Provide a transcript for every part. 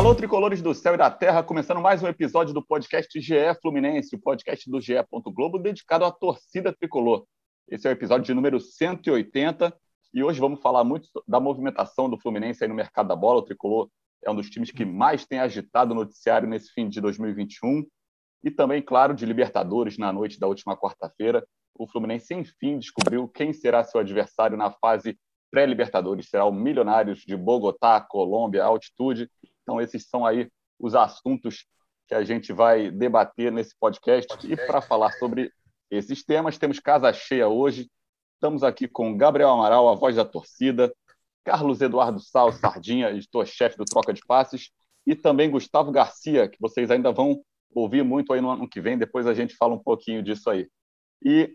Alô, tricolores do céu e da terra, começando mais um episódio do podcast GE Fluminense, o podcast do GE. Globo dedicado à torcida tricolor. Esse é o episódio de número 180 e hoje vamos falar muito da movimentação do Fluminense aí no mercado da bola. O tricolor é um dos times que mais tem agitado o noticiário nesse fim de 2021 e também, claro, de Libertadores na noite da última quarta-feira. O Fluminense, enfim, descobriu quem será seu adversário na fase pré-Libertadores. Será o Milionários de Bogotá, Colômbia, altitude. Então, esses são aí os assuntos que a gente vai debater nesse podcast. E para falar sobre esses temas, temos casa cheia hoje. Estamos aqui com Gabriel Amaral, a voz da torcida, Carlos Eduardo Sal, Sardinha, editor-chefe do Troca de Passes, e também Gustavo Garcia, que vocês ainda vão ouvir muito aí no ano que vem, depois a gente fala um pouquinho disso aí. E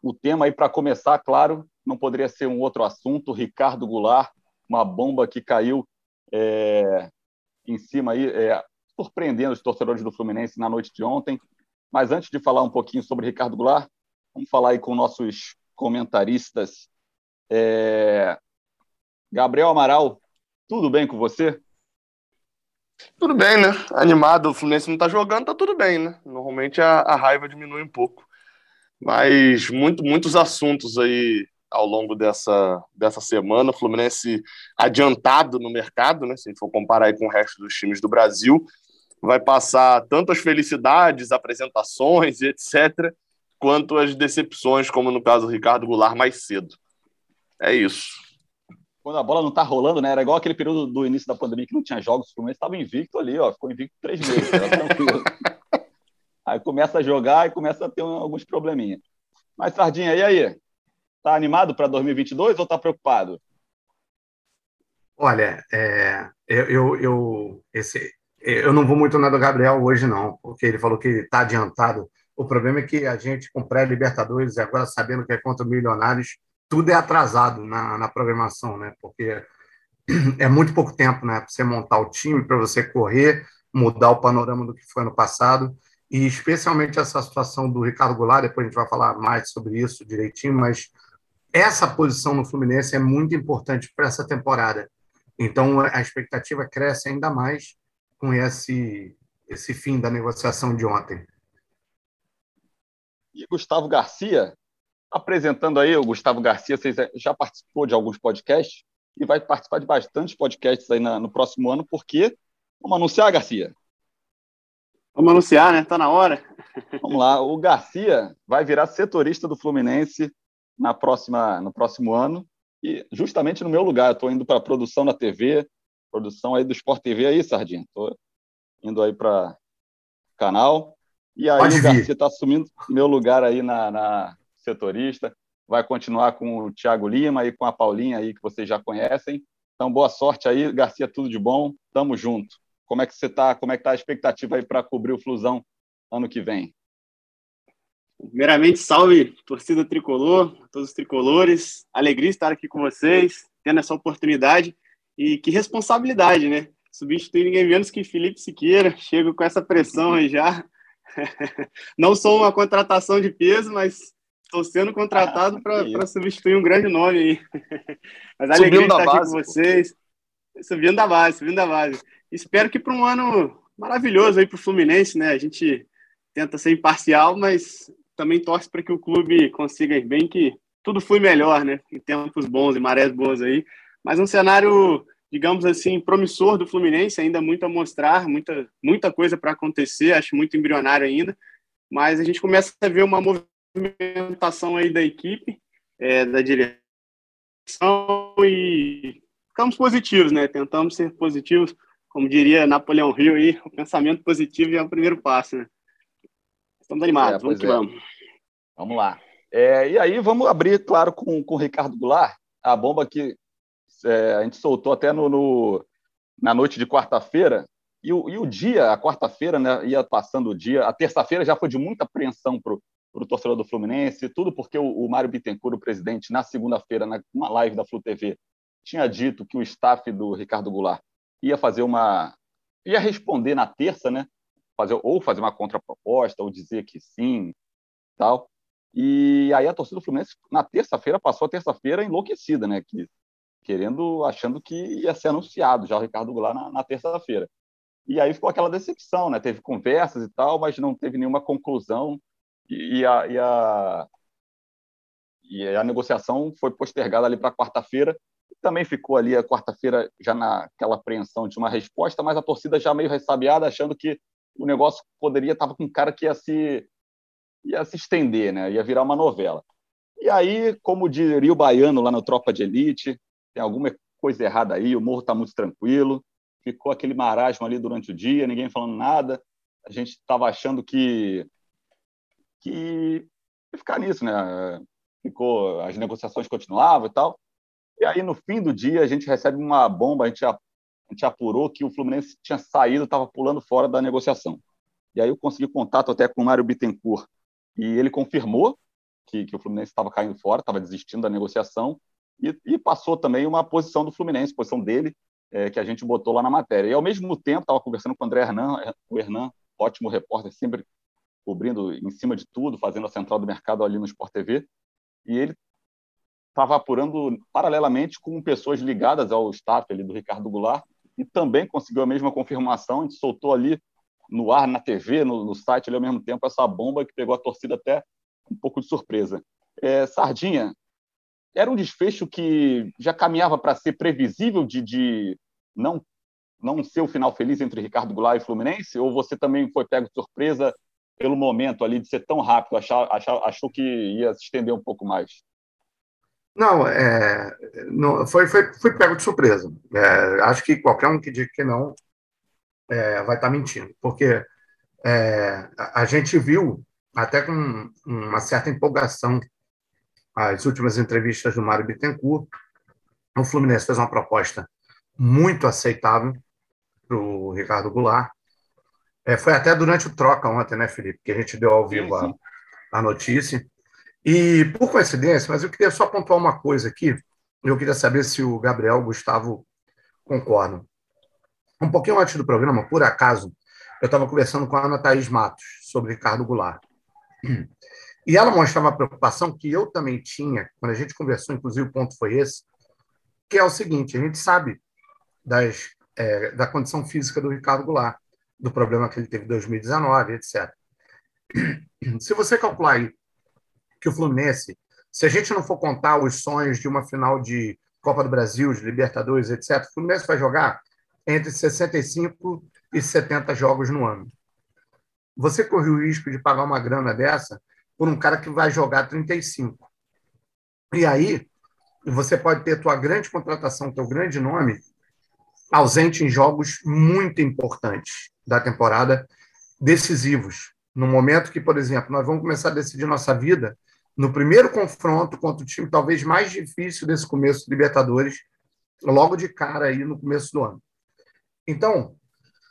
o tema aí, para começar, claro, não poderia ser um outro assunto, Ricardo Goulart, uma bomba que caiu é, em cima aí, é, surpreendendo os torcedores do Fluminense na noite de ontem. Mas antes de falar um pouquinho sobre Ricardo Goulart, vamos falar aí com nossos comentaristas. É... Gabriel Amaral, tudo bem com você? Tudo bem, né? Animado, o Fluminense não tá jogando, tá tudo bem, né? Normalmente a, a raiva diminui um pouco. Mas muito, muitos assuntos aí ao longo dessa, dessa semana. O Fluminense adiantado no mercado, né? Se a gente for comparar com o resto dos times do Brasil, vai passar tanto as felicidades, apresentações e etc., quanto as decepções, como no caso do Ricardo Goulart mais cedo. É isso. Quando a bola não tá rolando, né? Era igual aquele período do início da pandemia que não tinha jogos, o Fluminense estava invicto ali, ó, ficou invicto três meses, tranquilo. aí começa a jogar e começa a ter alguns probleminhas. Mas, Sardinha, e aí? Está animado para 2022 ou está preocupado? Olha, é, eu, eu, eu, esse, eu não vou muito na do Gabriel hoje, não, porque ele falou que está adiantado. O problema é que a gente, com pré-Libertadores e agora sabendo que é contra Milionários, tudo é atrasado na, na programação, né? Porque é muito pouco tempo, né? Para você montar o time, para você correr, mudar o panorama do que foi no passado, e especialmente essa situação do Ricardo Goulart, depois a gente vai falar mais sobre isso direitinho, mas essa posição no Fluminense é muito importante para essa temporada. Então, a expectativa cresce ainda mais com esse, esse fim da negociação de ontem. E Gustavo Garcia, apresentando aí, o Gustavo Garcia, você já participou de alguns podcasts e vai participar de bastantes podcasts aí na, no próximo ano, porque vamos anunciar, Garcia? Vamos anunciar, né? Tá na hora. Vamos lá. O Garcia vai virar setorista do Fluminense na próxima, no próximo ano, e justamente no meu lugar. Estou indo para a produção da TV, produção aí do Sport TV aí, Sardinha. Estou indo aí para canal. E aí Pode o Garcia está assumindo meu lugar aí na, na, setorista. Vai continuar com o Thiago Lima e com a Paulinha aí, que vocês já conhecem. Então, boa sorte aí, Garcia, tudo de bom. Tamo junto. Como é que você está? Como é que tá a expectativa aí para cobrir o Flusão ano que vem? Primeiramente, salve torcida tricolor, todos os tricolores. Alegria estar aqui com vocês, tendo essa oportunidade e que responsabilidade, né? Substituir ninguém menos que Felipe Siqueira. Chego com essa pressão aí já. Não sou uma contratação de peso, mas estou sendo contratado para substituir um grande nome aí. Mas alegria estar aqui com vocês. Subindo da base, subindo da base. Espero que para um ano maravilhoso aí para o Fluminense, né? A gente tenta ser imparcial, mas também torce para que o clube consiga ir bem, que tudo foi melhor, né? Em tempos bons e marés boas aí. Mas um cenário, digamos assim, promissor do Fluminense, ainda muito a mostrar, muita, muita coisa para acontecer, acho muito embrionário ainda. Mas a gente começa a ver uma movimentação aí da equipe, é, da direção e ficamos positivos, né? Tentamos ser positivos, como diria Napoleão Rio aí, o pensamento positivo é o primeiro passo, né? Estamos animados, é, vamos que é. vamos. Vamos lá. É, e aí vamos abrir, claro, com, com o Ricardo Goulart, a bomba que é, a gente soltou até no, no na noite de quarta-feira, e o, e o dia, a quarta-feira, né, ia passando o dia, a terça-feira já foi de muita apreensão para o torcedor do Fluminense, tudo porque o, o Mário Bittencourt, o presidente, na segunda-feira, numa live da Flu TV, tinha dito que o staff do Ricardo Goulart ia fazer uma. ia responder na terça, né? fazer ou fazer uma contraproposta ou dizer que sim, tal. E aí a torcida do Fluminense na terça-feira passou a terça-feira enlouquecida, né? Que querendo, achando que ia ser anunciado já o Ricardo Goulart na, na terça-feira. E aí ficou aquela decepção, né? Teve conversas e tal, mas não teve nenhuma conclusão e, e, a, e, a, e a negociação foi postergada ali para quarta-feira. Também ficou ali a quarta-feira já naquela apreensão de uma resposta, mas a torcida já meio ressabiada, achando que o negócio poderia estava com cara que ia se ia se estender, né? Ia virar uma novela. E aí, como diria o baiano lá no Tropa de Elite, tem alguma coisa errada aí, o morro está muito tranquilo, ficou aquele marasmo ali durante o dia, ninguém falando nada, a gente estava achando que que ia ficar nisso, né? Ficou, as negociações continuavam e tal. E aí, no fim do dia, a gente recebe uma bomba, a gente, a, a gente apurou que o Fluminense tinha saído, estava pulando fora da negociação. E aí eu consegui contato até com o Mário Bittencourt, e ele confirmou que, que o Fluminense estava caindo fora, estava desistindo da negociação, e, e, passou também uma posição do Fluminense, posição dele, é, que a gente botou lá na matéria. E ao mesmo tempo, estava conversando com o André Hernan, o Hernan, ótimo repórter, sempre cobrindo em cima de tudo, fazendo a central do mercado ali no Sport TV, e ele estava apurando paralelamente com pessoas ligadas ao staff ali do Ricardo Goulart, e também conseguiu a mesma confirmação, a gente soltou ali no ar, na TV, no, no site ali ao mesmo tempo, essa bomba que pegou a torcida até um pouco de surpresa. É, Sardinha, era um desfecho que já caminhava para ser previsível de, de não não ser o final feliz entre Ricardo Goulart e Fluminense? Ou você também foi pego de surpresa pelo momento ali de ser tão rápido? Achar, achar, achou que ia se estender um pouco mais? Não, é, não foi, foi, foi pego de surpresa. É, acho que qualquer um que diga que não é, vai estar tá mentindo, porque é, a, gente viu até com uma certa empolgação as últimas entrevistas do Mário Bittencourt, o Fluminense fez uma proposta muito aceitável para o Ricardo Goulart. É, foi até durante o troca ontem, né, Felipe, que a gente deu ao vivo a, a notícia. E, por coincidência, mas eu queria só pontuar uma coisa aqui, eu queria saber se o Gabriel e o Gustavo concordam. Um pouquinho antes do programa, por acaso, eu estava conversando com a Ana Thaís Matos sobre Ricardo Goulart. E ela mostrava uma preocupação que eu também tinha, quando a gente conversou, inclusive o ponto foi esse, que é o seguinte: a gente sabe das, é, da condição física do Ricardo Goulart, do problema que ele teve em 2019, etc. Se você calcular aí que o Fluminense, se a gente não for contar os sonhos de uma final de Copa do Brasil, de Libertadores, etc., o Fluminense vai jogar entre 65 e 70 jogos no ano. Você corre o risco de pagar uma grana dessa por um cara que vai jogar 35. E aí, você pode ter tua grande contratação, teu grande nome, ausente em jogos muito importantes da temporada, decisivos. No momento que, por exemplo, nós vamos começar a decidir nossa vida no primeiro confronto contra o time talvez mais difícil desse começo de Libertadores, logo de cara aí no começo do ano. Então,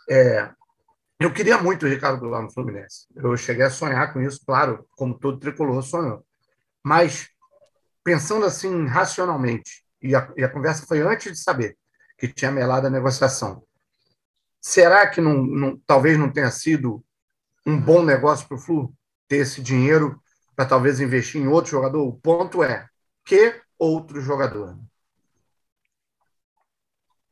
é, eu queria muito o Ricardo Goulart no Fluminense. Eu cheguei a sonhar com isso, claro, como todo tricolor sonhou. Mas, pensando assim racionalmente, e a, e a conversa foi antes de saber que tinha melado a negociação, será que não, não, talvez não tenha sido um bom negócio para o Flu ter esse dinheiro para talvez investir em outro jogador? O ponto é, que outro jogador?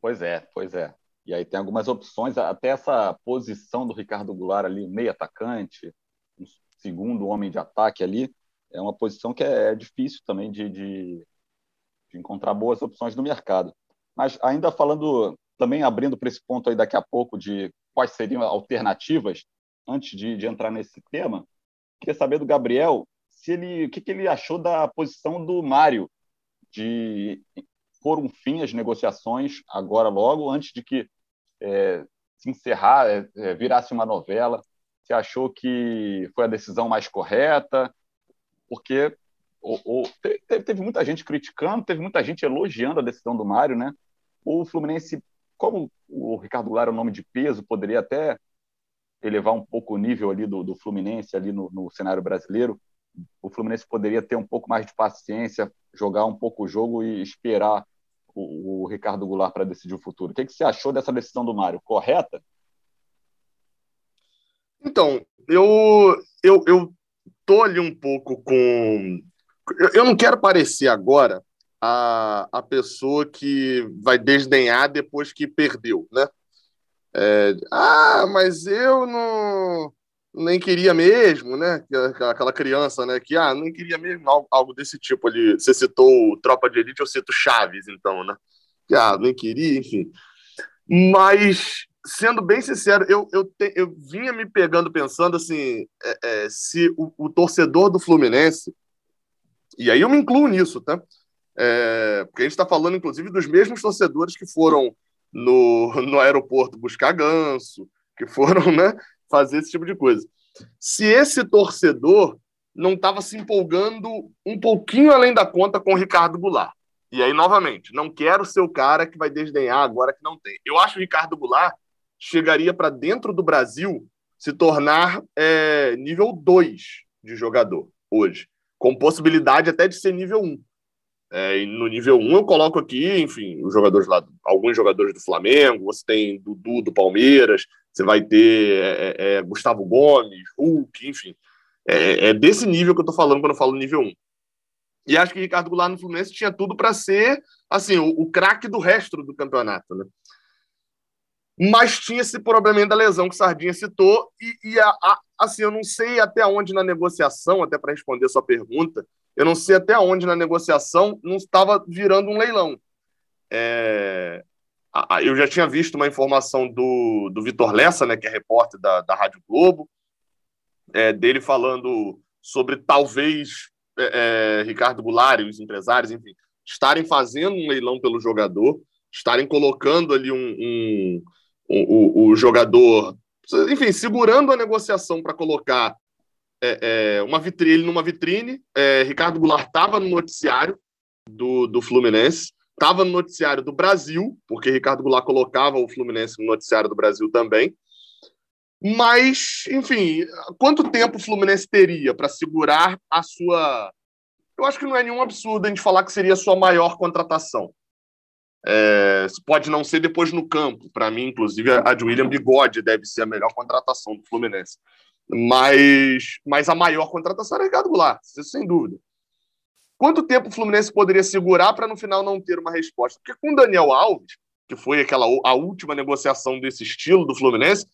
Pois é, pois é. E aí tem algumas opções, até essa posição do Ricardo Goulart ali, meio atacante, um segundo homem de ataque ali, é uma posição que é difícil também de, de, de encontrar boas opções no mercado. Mas ainda falando, também abrindo para esse ponto aí daqui a pouco de quais seriam alternativas, antes de, de entrar nesse tema, queria saber do Gabriel se ele, o que, que ele achou da posição do Mário de pôr um fim às negociações agora logo, antes de que é, se encerrar, é, é, virasse uma novela? Você achou que foi a decisão mais correta? Porque ou, ou, teve, teve, muita gente criticando, teve muita gente elogiando a decisão do Mário, né? O Fluminense, como o Ricardo Goulart é um nome de peso, poderia até elevar um pouco o nível ali do, do Fluminense ali no, no cenário brasileiro. O Fluminense poderia ter um pouco mais de paciência, jogar um pouco o jogo e esperar o, o Ricardo Goulart para decidir o futuro. O que, que você achou dessa decisão do Mário? Correta? Então, eu, eu, eu tô ali um pouco com. Eu, eu não quero parecer agora a, a pessoa que vai desdenhar depois que perdeu, né? É, ah, mas eu não nem queria mesmo, né? Aquela criança, né? Que ah, nem queria mesmo algo desse tipo ali. Você citou Tropa de Elite, eu cito Chaves, então, né? Que ah, nem queria, enfim. Mas sendo bem sincero, eu, eu, te, eu vinha me pegando pensando assim, é, é, se o, o, torcedor do Fluminense, e aí eu me incluo nisso, tá? É, porque a gente está falando, inclusive, dos mesmos torcedores que foram no, no aeroporto buscar ganso, que foram né, fazer esse tipo de coisa. Se esse torcedor não estava se empolgando um pouquinho além da conta com o Ricardo Goulart. E aí, novamente, não quero ser o cara que vai desdenhar agora que não tem. Eu acho que o Ricardo Goulart chegaria para dentro do Brasil se tornar é, nível 2 de jogador hoje, com possibilidade até de ser nível 1. Um. É, no nível 1 eu coloco aqui, enfim, os jogadores lá, alguns jogadores do Flamengo, você tem Dudu do Palmeiras, você vai ter é, é, é Gustavo Gomes, Hulk, enfim. É, é, desse nível que eu tô falando quando eu falo nível 1. E acho que Ricardo Goulart no Fluminense tinha tudo para ser assim o, o craque do resto do campeonato, né? Mas tinha esse problema da lesão que Sardinha citou, e, e a, a, assim, eu não sei até onde na negociação, até para responder a sua pergunta, eu não sei até onde na negociação não estava virando um leilão. É, eu já tinha visto uma informação do, do Vitor Lessa, né, que é repórter da, da Rádio Globo, é, dele falando sobre talvez é, é, Ricardo Goulart e os empresários, enfim, estarem fazendo um leilão pelo jogador, estarem colocando ali um, um, um o, o jogador, enfim, segurando a negociação para colocar é, é, uma vitrine, ele numa vitrine. É, Ricardo Goulart estava no noticiário do, do Fluminense, estava no noticiário do Brasil, porque Ricardo Goulart colocava o Fluminense no noticiário do Brasil também. Mas, enfim, quanto tempo o Fluminense teria para segurar a sua. Eu acho que não é nenhum absurdo a gente falar que seria a sua maior contratação. É, pode não ser depois no campo. Para mim, inclusive, a de William Bigode deve ser a melhor contratação do Fluminense. Mas, mas a maior contratação era Ricardo Goulart, sem dúvida. Quanto tempo o Fluminense poderia segurar para no final não ter uma resposta? Porque com o Daniel Alves, que foi aquela a última negociação desse estilo do Fluminense,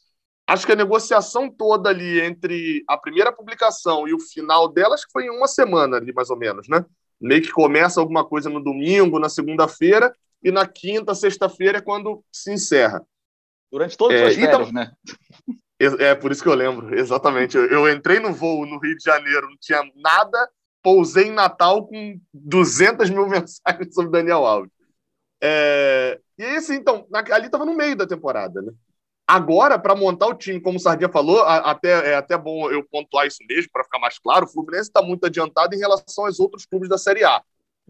acho que a negociação toda ali entre a primeira publicação e o final dela, acho que foi em uma semana ali, mais ou menos, né? Meio que começa alguma coisa no domingo, na segunda-feira, e na quinta, sexta-feira é quando se encerra. Durante todas é, as férias, então, né? É por isso que eu lembro, exatamente. Eu, eu, entrei no voo no Rio de Janeiro, não tinha nada, pousei em Natal com 200 mil mensagens sobre Daniel Alves. É, e aí, assim, então, ali estava no meio da temporada, né? Agora, para montar o time, como o Sardinha falou, até, é até bom eu pontuar isso mesmo, para ficar mais claro, o Fluminense está muito adiantado em relação aos outros clubes da Série A.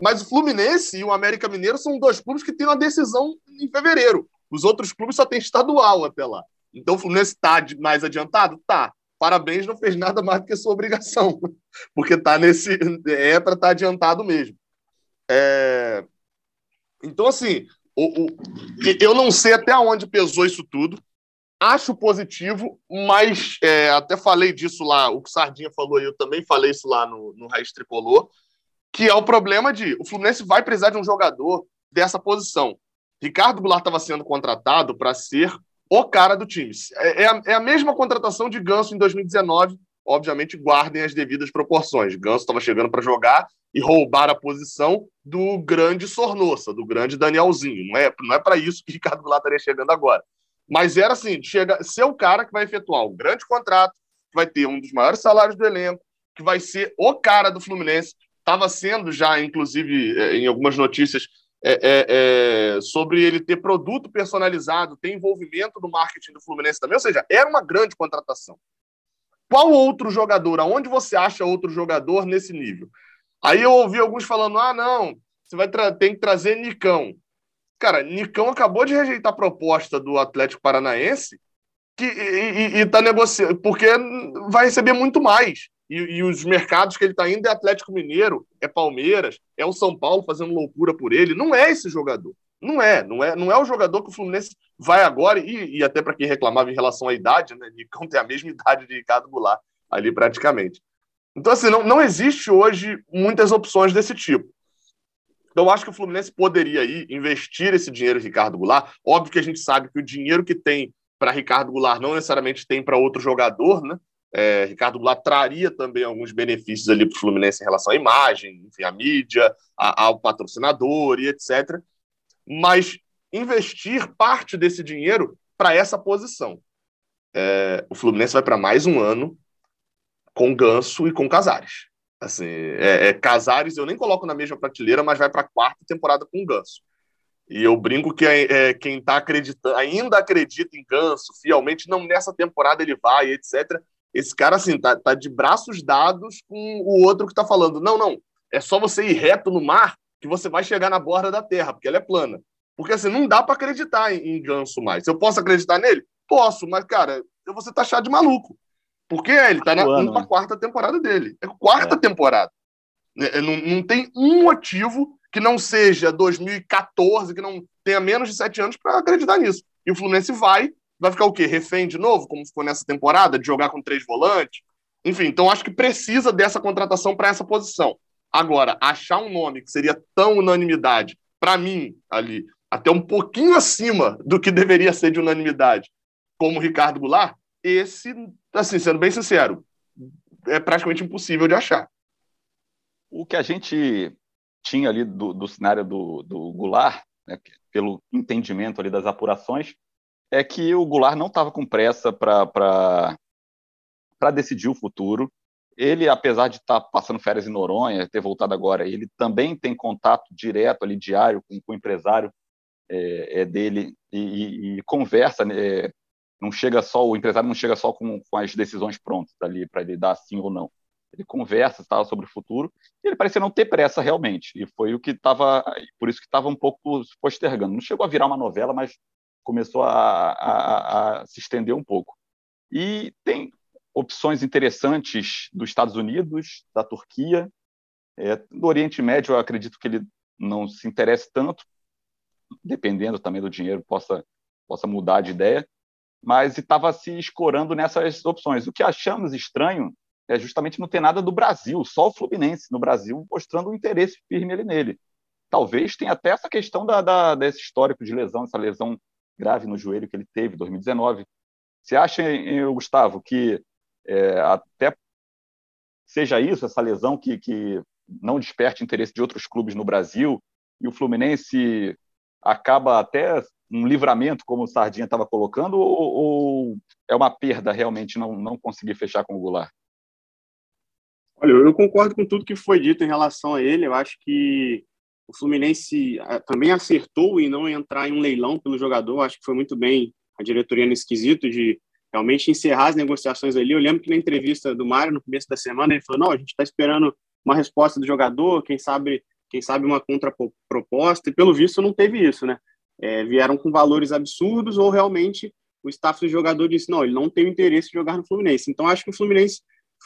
Mas o Fluminense e o América Mineiro são dois clubes que têm uma decisão em fevereiro. Os outros clubes só têm estadual até lá. Então o Fluminense está mais adiantado? Tá. Parabéns, não fez nada mais do que sua obrigação, porque tá nesse é para estar tá adiantado mesmo. É... Então assim, o, o... eu não sei até onde pesou isso tudo. Acho positivo, mas é, até falei disso lá, o que Sardinha falou, eu também falei isso lá no, no Raiz Tricolor, que é o problema de o Fluminense vai precisar de um jogador dessa posição. Ricardo Goulart estava sendo contratado para ser o cara do time. É, é, a, é a mesma contratação de Ganso em 2019. Obviamente, guardem as devidas proporções. Ganso estava chegando para jogar e roubar a posição do grande Sornossa, do grande Danielzinho. Não é, não é para isso que Ricardo Goulart estaria chegando agora. Mas era assim, chega, ser o cara que vai efetuar um grande contrato, que vai ter um dos maiores salários do elenco, que vai ser o cara do Fluminense. Estava sendo já, inclusive, é, em algumas notícias, é, é, é, sobre ele ter produto personalizado, ter envolvimento no marketing do Fluminense também. Ou seja, era uma grande contratação. Qual outro jogador? Aonde você acha outro jogador nesse nível? Aí eu ouvi alguns falando: ah, não, você vai tem que trazer Nicão. Cara, Nicão acabou de rejeitar a proposta do Atlético Paranaense que, e está negociando, porque vai receber muito mais e, e os mercados que ele está indo é Atlético Mineiro, é Palmeiras, é o São Paulo fazendo loucura por ele. Não é esse jogador. Não é, não é, não é o jogador que o Fluminense vai agora, e, e até para quem reclamava em relação à idade, né? Nicão tem a mesma idade de Ricardo Goulart ali praticamente. Então, assim, não, não existe hoje muitas opções desse tipo. Então, eu acho que o Fluminense poderia ir investir esse dinheiro em Ricardo Goulart. Óbvio que a gente sabe que o dinheiro que tem para Ricardo Goulart não necessariamente tem para outro jogador, né? É, Ricardo Goulart traria também alguns benefícios ali para o Fluminense em relação à imagem, enfim, à mídia, a, ao patrocinador e etc. Mas investir parte desse dinheiro para essa posição. É, o Fluminense vai para mais um ano com Ganso e com Casares. Assim, é, é, Casares eu nem coloco na mesma prateleira, mas vai para a quarta temporada com Ganso. E eu brinco que é, quem está acreditando, ainda acredita em Ganso fielmente, não nessa temporada ele vai, etc. Esse cara, assim, tá, tá de braços dados com o outro que tá falando: não, não, é só você ir reto no mar que você vai chegar na borda da terra, porque ela é plana. Porque assim, não dá para acreditar em, em ganso mais. Eu posso acreditar nele? Posso, mas, cara, eu vou ser taxado de maluco. Porque ele tá na, indo pra quarta temporada dele. É quarta é. temporada. É, é, não, não tem um ativo que não seja 2014, que não tenha menos de sete anos para acreditar nisso. E o Fluminense vai vai ficar o quê? Refém de novo, como ficou nessa temporada, de jogar com três volantes? Enfim, então acho que precisa dessa contratação para essa posição. Agora, achar um nome que seria tão unanimidade, para mim, ali, até um pouquinho acima do que deveria ser de unanimidade, como o Ricardo Goulart, esse, assim, sendo bem sincero, é praticamente impossível de achar. O que a gente tinha ali do, do cenário do, do Goulart, né, pelo entendimento ali das apurações, é que o Goulart não estava com pressa para decidir o futuro. Ele, apesar de estar tá passando férias em Noronha, ter voltado agora, ele também tem contato direto ali, diário, com, com o empresário é, é dele e, e, e conversa. Né, não chega só o empresário não chega só com, com as decisões prontas ali para ele dar sim ou não. Ele conversa tá, sobre o futuro e ele parecia não ter pressa realmente. E foi o que estava, por isso que estava um pouco postergando. Não chegou a virar uma novela, mas começou a, a, a se estender um pouco. E tem opções interessantes dos Estados Unidos, da Turquia, é, do Oriente Médio, eu acredito que ele não se interesse tanto, dependendo também do dinheiro, possa, possa mudar de ideia, mas estava se escorando nessas opções. O que achamos estranho é justamente não ter nada do Brasil, só o Fluminense no Brasil mostrando um interesse firme ali nele. Talvez tenha até essa questão da, da, desse histórico de lesão, essa lesão grave no joelho que ele teve em 2019. Você acha, Gustavo, que é, até seja isso, essa lesão que, que não desperte interesse de outros clubes no Brasil e o Fluminense acaba até um livramento, como o Sardinha estava colocando, ou, ou, é uma perda realmente não, não conseguir fechar com o Goulart? Olha, eu concordo com tudo que foi dito em relação a ele. Eu acho que o Fluminense também acertou em não entrar em um leilão pelo jogador. Acho que foi muito bem a diretoria no esquisito de realmente encerrar as negociações ali. Eu lembro que na entrevista do Mário, no começo da semana, ele falou: não, a gente está esperando uma resposta do jogador, quem sabe, quem sabe uma contraproposta, e pelo visto não teve isso, né? É, vieram com valores absurdos ou realmente o staff do jogador disse: não, ele não tem interesse de jogar no Fluminense. Então acho que o Fluminense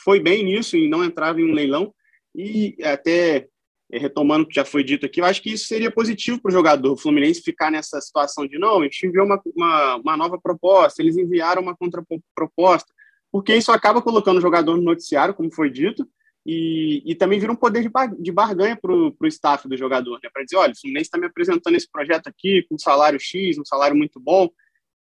foi bem nisso em não entrar em um leilão e até retomando o que já foi dito aqui, eu acho que isso seria positivo para o jogador Fluminense ficar nessa situação de não, a gente enviou uma, uma, uma nova proposta, eles enviaram uma contraproposta, porque isso acaba colocando o jogador no noticiário, como foi dito, e, e também vira um poder de, bar, de barganha para o staff do jogador, né? para dizer, olha, o Fluminense está me apresentando esse projeto aqui com um salário X, um salário muito bom,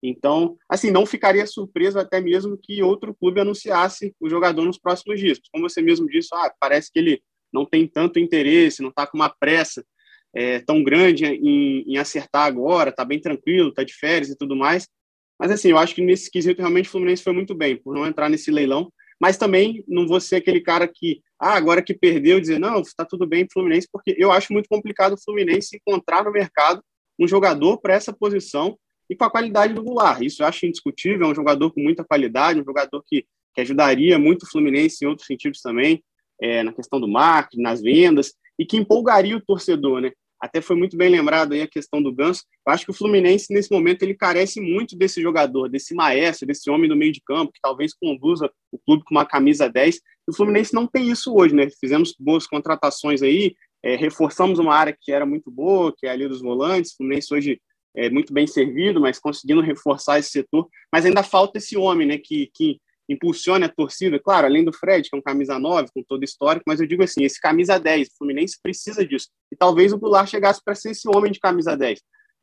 então, assim, não ficaria surpreso até mesmo que outro clube anunciasse o jogador nos próximos dias. Como você mesmo disse, ah, parece que ele não tem tanto interesse, não está com uma pressa é, tão grande em, em acertar agora, está bem tranquilo, está de férias e tudo mais. Mas assim, eu acho que nesse quesito realmente o Fluminense foi muito bem, por não entrar nesse leilão. Mas também não vou ser aquele cara que, ah, agora que perdeu, dizer, não, está tudo bem pro Fluminense, porque eu acho muito complicado o Fluminense encontrar no mercado um jogador para essa posição e com a qualidade do Goulart. Isso eu acho indiscutível, é um jogador com muita qualidade, um jogador que, que ajudaria muito o Fluminense em outros sentidos também é, na questão do marketing, nas vendas, e que empolgaria o torcedor, né? Até foi muito bem lembrado aí a questão do Ganso. Eu acho que o Fluminense, nesse momento, ele carece muito desse jogador, desse maestro, desse homem do meio de campo, que talvez conduza o clube com uma camisa 10. o Fluminense não tem isso hoje, né? Fizemos boas contratações aí, é, reforçamos uma área que era muito boa, que é ali dos volantes. O Fluminense hoje é muito bem servido, mas conseguindo reforçar esse setor. Mas ainda falta esse homem, né? Que, que impulsione a torcida, claro, além do Fred, que é um camisa 9, com todo histórico, mas eu digo assim, esse camisa 10, o Fluminense precisa disso. E talvez o Goulart chegasse para ser esse homem de camisa 10.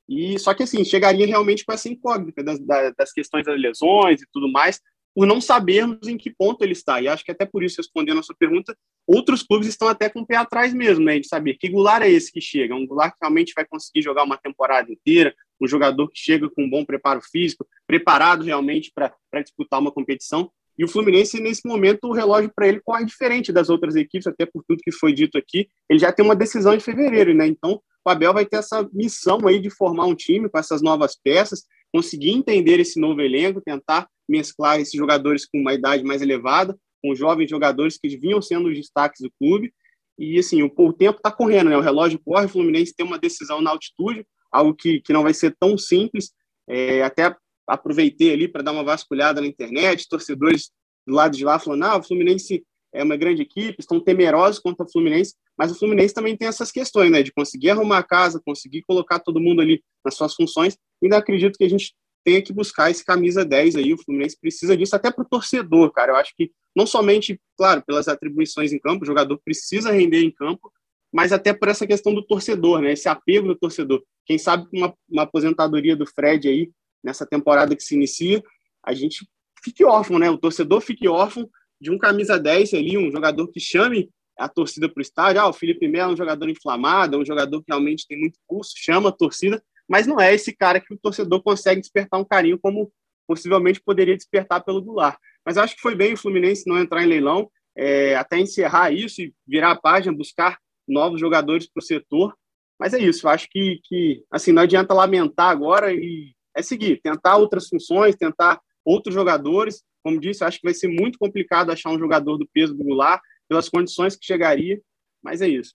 E só que assim, chegaria realmente com essa incógnita das, das questões das lesões e tudo mais, por não sabermos em que ponto ele está. E acho que até por isso, respondendo a sua pergunta, outros clubes estão até com o pé atrás mesmo, né, de saber que Goulart é esse que chega, um Goulart que realmente vai conseguir jogar uma temporada inteira, um jogador que chega com um bom preparo físico, preparado realmente para disputar uma competição. E o Fluminense, nesse momento, o relógio para ele corre diferente das outras equipes, até por tudo que foi dito aqui. Ele já tem uma decisão em fevereiro, né? Então, o Abel vai ter essa missão aí de formar um time com essas novas peças, conseguir entender esse novo elenco, tentar mesclar esses jogadores com uma idade mais elevada, com jovens jogadores que vinham sendo os destaques do clube. E, assim, o, o tempo está correndo, né? O relógio corre, o Fluminense tem uma decisão na altitude, algo que, que não vai ser tão simples. É, até aproveitei ali para dar uma vasculhada na internet, torcedores do lado de lá falando, ah, o Fluminense é uma grande equipe, estão temerosos contra o Fluminense, mas o Fluminense também tem essas questões, né, de conseguir arrumar a casa, conseguir colocar todo mundo ali nas suas funções, ainda acredito que a gente tenha que buscar esse camisa 10 aí, o Fluminense precisa disso até para o torcedor, cara, eu acho que não somente, claro, pelas atribuições em campo, o jogador precisa render em campo, mas até por essa questão do torcedor, né, esse apego do torcedor, quem sabe uma, uma aposentadoria do Fred aí, nessa temporada que se inicia, a gente fique órfão, né? O torcedor fique órfão de um camisa 10 ali, um jogador que chame a torcida para o estádio. Ah, o Felipe Melo é um jogador inflamado, é um jogador que realmente tem muito pulso, chama a torcida, mas não é esse cara que o torcedor consegue despertar um carinho como possivelmente poderia despertar pelo Goulart. Mas acho que foi bem o Fluminense não entrar em leilão, é, até encerrar isso e virar a página, buscar novos jogadores para o setor. Mas é isso, acho que, que assim, não adianta lamentar agora e é seguir, tentar outras funções, tentar outros jogadores. Como disse, acho que vai ser muito complicado achar um jogador do peso do Goulart, pelas condições que chegaria, mas é isso.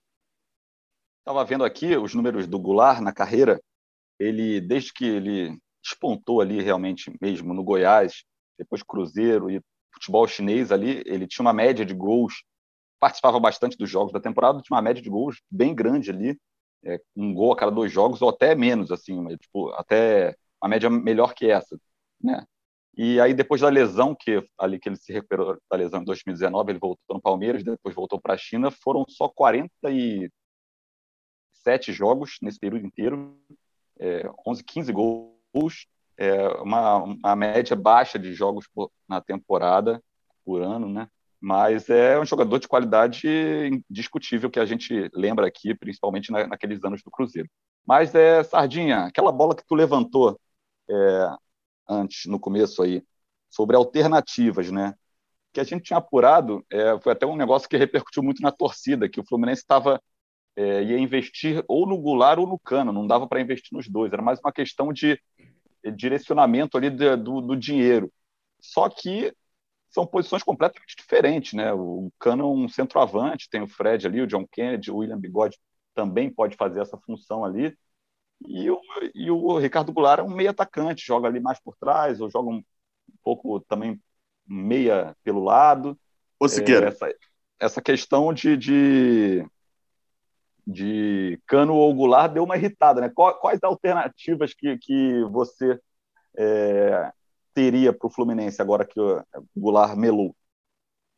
Estava vendo aqui os números do Goulart na carreira. Ele, desde que ele despontou ali realmente mesmo no Goiás, depois Cruzeiro e futebol chinês ali, ele tinha uma média de gols, participava bastante dos jogos da temporada, tinha uma média de gols bem grande ali, é, um gol a cada dois jogos ou até menos, assim, tipo, até uma média melhor que essa, né? E aí depois da lesão que ali que ele se recuperou da lesão em 2019, ele voltou no Palmeiras, depois voltou para a China, foram só 47 jogos nesse período inteiro, é, 11, 15 gols, é, uma, uma média baixa de jogos por, na temporada por ano, né? Mas é um jogador de qualidade indiscutível que a gente lembra aqui, principalmente na, naqueles anos do Cruzeiro. Mas é Sardinha, aquela bola que tu levantou é, antes, no começo aí, sobre alternativas, né? Que a gente tinha apurado, é, foi até um negócio que repercutiu muito na torcida, que o Fluminense estava é, ia investir ou no Goulart ou no Cano, não dava para investir nos dois, era mais uma questão de direcionamento ali de, do, do dinheiro. Só que são posições completamente diferentes, né? O Cano é um centroavante, tem o Fred ali, o John Kennedy, o William Bigode também pode fazer essa função ali. E o, e o Ricardo Goulart é um meio atacante, joga ali mais por trás, ou joga um pouco também meia pelo lado. Ô, Siqueira. É, essa, essa questão de, de, de Cano ou Goulart deu uma irritada, né? Quais alternativas que, que você é, teria para o Fluminense agora que o Goulart melou?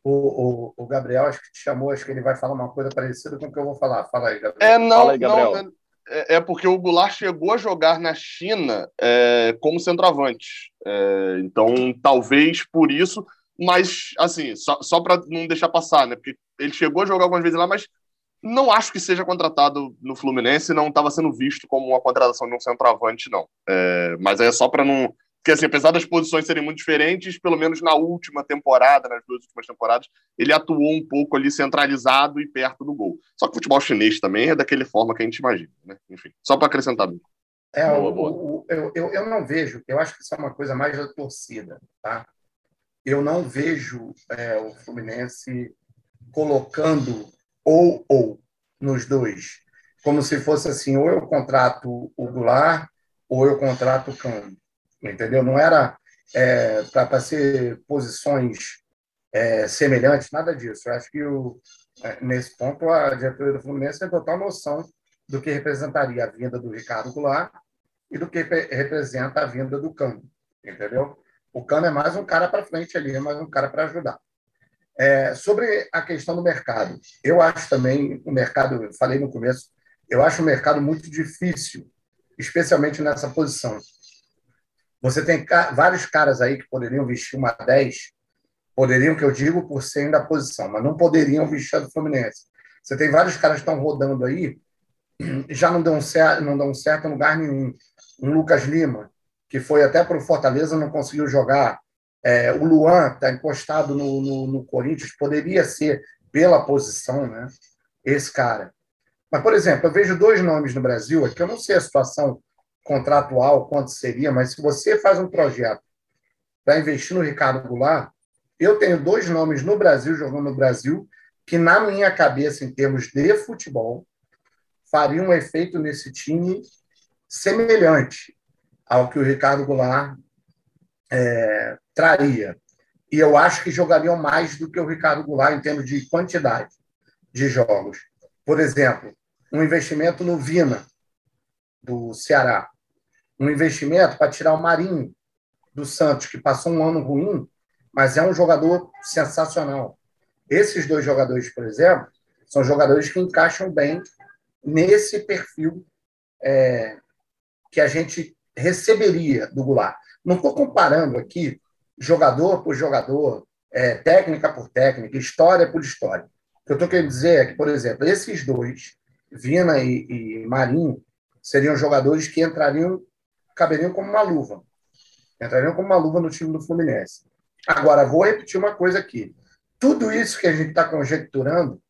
O, o, o, Gabriel acho que te chamou, acho que ele vai falar uma coisa parecida com o que eu vou falar. Fala aí, Gabriel. É, não, aí, Gabriel. não é, é porque o Goulart chegou a jogar na China é, como centroavante. É, então, talvez por isso, mas, assim, só, só para não deixar passar, né? Porque ele chegou a jogar algumas vezes lá, mas não acho que seja contratado no Fluminense, não estava sendo visto como uma contratação de um centroavante, não. É, mas é só para não porque, assim, apesar das posições serem muito diferentes, pelo menos na última temporada, nas duas últimas temporadas, ele atuou um pouco ali centralizado e perto do gol. Só que o futebol chinês também é daquele forma que a gente imagina, né? Enfim, só para acrescentar. É, boa, boa. O, eu, eu, eu não vejo, eu acho que isso é uma coisa mais da torcida, tá? Eu não vejo é, o Fluminense colocando ou ou nos dois, como se fosse assim, ou eu contrato o Goulart ou eu contrato o Cano entendeu? Não era é, para ser posições é, semelhantes, nada disso. Eu acho que o, é, nesse ponto a diretoria do Fluminense tem total noção do que representaria a vinda do Ricardo Goulart e do que representa a vinda do Cano, entendeu? O Cano é mais um cara para frente ali, é mais um cara para ajudar. É, sobre a questão do mercado, eu acho também o mercado, falei no começo, eu acho o mercado muito difícil, especialmente nessa posição. Você tem vários caras aí que poderiam vestir uma 10, poderiam, que eu digo, por serem da posição, mas não poderiam vestir a do Fluminense. Você tem vários caras que estão rodando aí, já não dão certo, não dão certo em lugar nenhum. Um Lucas Lima, que foi até para o Fortaleza, não conseguiu jogar. É, o Luan está encostado no, no, no, Corinthians, poderia ser pela posição, né? Esse cara. Mas, por exemplo, eu vejo dois nomes no Brasil, aqui eu não sei a situação contratual, quanto seria, mas se você faz um projeto para investir no Ricardo Goulart, eu tenho dois nomes no Brasil, jogando no Brasil, que na minha cabeça, em termos de futebol, fariam um efeito nesse time semelhante ao que o Ricardo Goulart é, traria. E eu acho que jogariam mais do que o Ricardo Goulart em termos de quantidade de jogos. Por exemplo, um investimento no Vina, do Ceará um investimento para tirar o Marinho do Santos, que passou um ano ruim, mas é um jogador sensacional. Esses dois jogadores, por exemplo, são jogadores que encaixam bem nesse perfil é, que a gente receberia do Goulart. Não estou comparando aqui jogador por jogador, é, técnica por técnica, história por história. O que eu estou querendo dizer é que, por exemplo, esses dois, Vina e, e Marinho, seriam jogadores que entrariam caberiam como uma luva. Entrariam como uma luva no time do Fluminense. Agora, vou repetir uma coisa aqui. Tudo isso que a gente está conjecturando,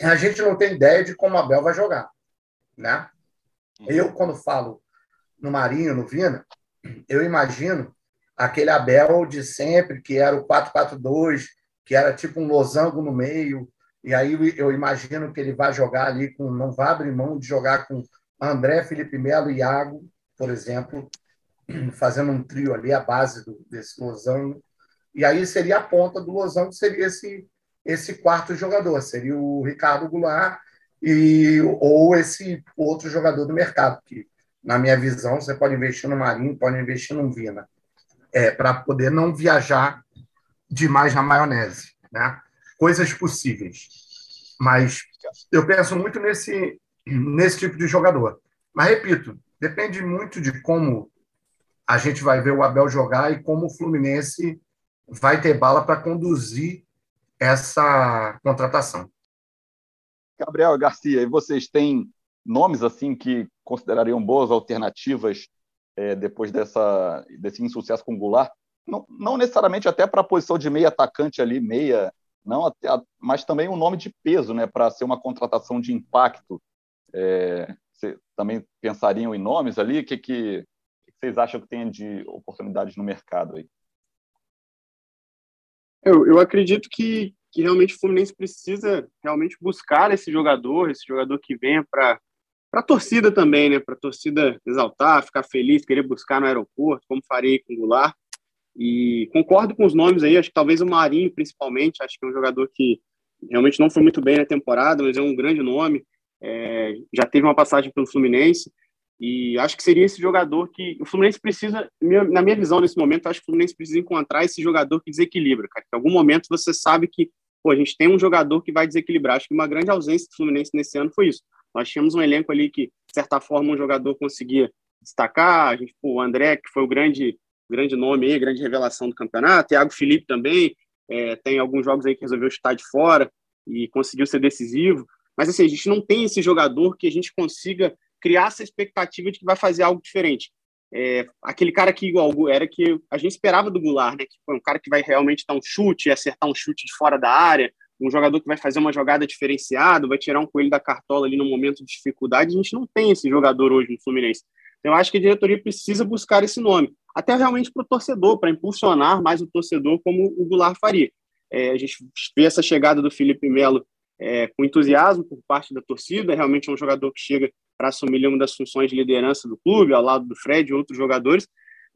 a gente não tem ideia de como a Abel vai jogar. Né? Eu, quando falo no Marinho, no Vina, eu imagino aquele Abel de sempre, que era o 4-4-2, que era tipo um losango no meio, e aí eu imagino que ele vai jogar ali com. não vai abrir mão de jogar com André, Felipe Melo e Iago, por exemplo, fazendo um trio ali, a base do, desse losango. E aí seria a ponta do losango, seria esse, esse quarto jogador, seria o Ricardo Goulart e, ou esse outro jogador do mercado, que, na minha visão, você pode investir no Marinho, pode investir no Vina, é, para poder não viajar demais na maionese. Né? Coisas possíveis. Mas eu penso muito nesse, nesse tipo de jogador. Mas, repito, Depende muito de como a gente vai ver o Abel jogar e como o Fluminense vai ter bala para conduzir essa contratação. Gabriel Garcia, e vocês têm nomes assim que considerariam boas alternativas é, depois dessa, desse insucesso com o Goulart? Não, não necessariamente até para a posição de meia atacante ali, meia, não, até, mas também um nome de peso, né, para ser uma contratação de impacto. É, você também pensariam em nomes ali? O que, que, que vocês acham que tem de oportunidades no mercado aí? Eu, eu acredito que, que realmente o Fluminense precisa realmente buscar esse jogador, esse jogador que venha para para a torcida também, né? Para a torcida exaltar, ficar feliz, querer buscar no aeroporto, como farei com o Goulart. E concordo com os nomes aí, acho que talvez o Marinho, principalmente, acho que é um jogador que realmente não foi muito bem na temporada, mas é um grande nome é, já teve uma passagem pelo Fluminense, e acho que seria esse jogador que o Fluminense precisa, na minha visão nesse momento, acho que o Fluminense precisa encontrar esse jogador que desequilibra, cara. Que em algum momento você sabe que pô, a gente tem um jogador que vai desequilibrar. Acho que uma grande ausência do Fluminense nesse ano foi isso. Nós tínhamos um elenco ali que, de certa forma, um jogador conseguia destacar. A gente, pô, o André, que foi o grande, grande nome aí, grande revelação do campeonato. Thiago Felipe também. É, tem alguns jogos aí que resolveu chutar de fora e conseguiu ser decisivo. Mas assim, a gente não tem esse jogador que a gente consiga criar essa expectativa de que vai fazer algo diferente. É, aquele cara que igual era que a gente esperava do Goulart, né? Que foi um cara que vai realmente dar um chute, acertar um chute de fora da área, um jogador que vai fazer uma jogada diferenciada, vai tirar um coelho da cartola ali no momento de dificuldade. A gente não tem esse jogador hoje no Fluminense. Então, eu acho que a diretoria precisa buscar esse nome, até realmente para o torcedor, para impulsionar mais o torcedor, como o Goulart faria. É, a gente vê essa chegada do Felipe Melo é, com entusiasmo por parte da torcida. Realmente é um jogador que chega para assumir uma das funções de liderança do clube, ao lado do Fred e outros jogadores.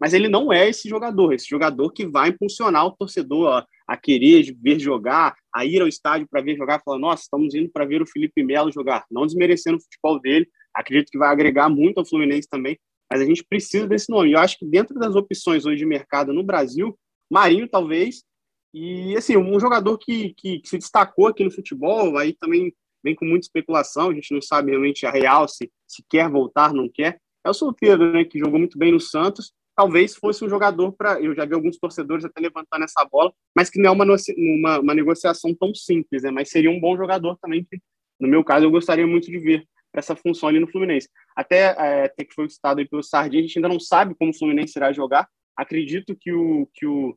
Mas ele não é esse jogador, esse jogador que vai impulsionar o torcedor a, a querer ver jogar, a ir ao estádio para ver jogar, falar: nossa, estamos indo para ver o Felipe Melo jogar. Não desmerecendo o futebol dele, acredito que vai agregar muito ao Fluminense também, mas a gente precisa desse nome. Eu acho que dentro das opções hoje de mercado no Brasil, Marinho talvez, e assim, um jogador que, que, que se destacou aqui no futebol, aí também vem com muita especulação, a gente não sabe realmente a real se, se quer voltar, não quer. É o Solteiro, né, que jogou muito bem no Santos, talvez fosse um jogador para. Eu já vi alguns torcedores até levantando essa bola, mas que não é uma, uma, uma negociação tão simples, né? Mas seria um bom jogador também, que, no meu caso, eu gostaria muito de ver essa função ali no Fluminense. Até, é, até que foi citado aí pelo Sardinha, a gente ainda não sabe como o Fluminense irá jogar. Acredito que o, que o,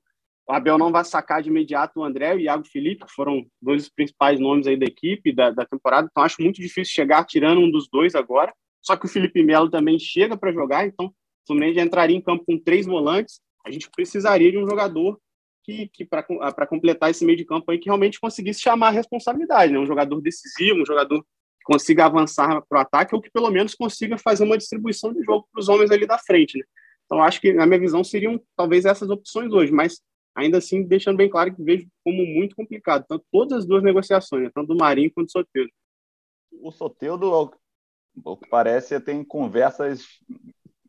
o Abel não vai sacar de imediato o André e o Iago Felipe, que foram dois principais nomes aí da equipe, da, da temporada. Então, acho muito difícil chegar tirando um dos dois agora. Só que o Felipe Melo também chega para jogar, então o Fluminense entraria em campo com três volantes, a gente precisaria de um jogador que, que para completar esse meio de campo aí, que realmente conseguisse chamar a responsabilidade, né? um jogador decisivo, um jogador que consiga avançar para o ataque ou que pelo menos consiga fazer uma distribuição de jogo para os homens ali da frente. Né? Então, acho que, na minha visão, seriam talvez essas opções hoje, mas ainda assim, deixando bem claro que vejo como muito complicado, tanto todas as duas negociações, né? tanto do Marinho quanto do Soteldo. O Soteldo, o que parece, tem conversas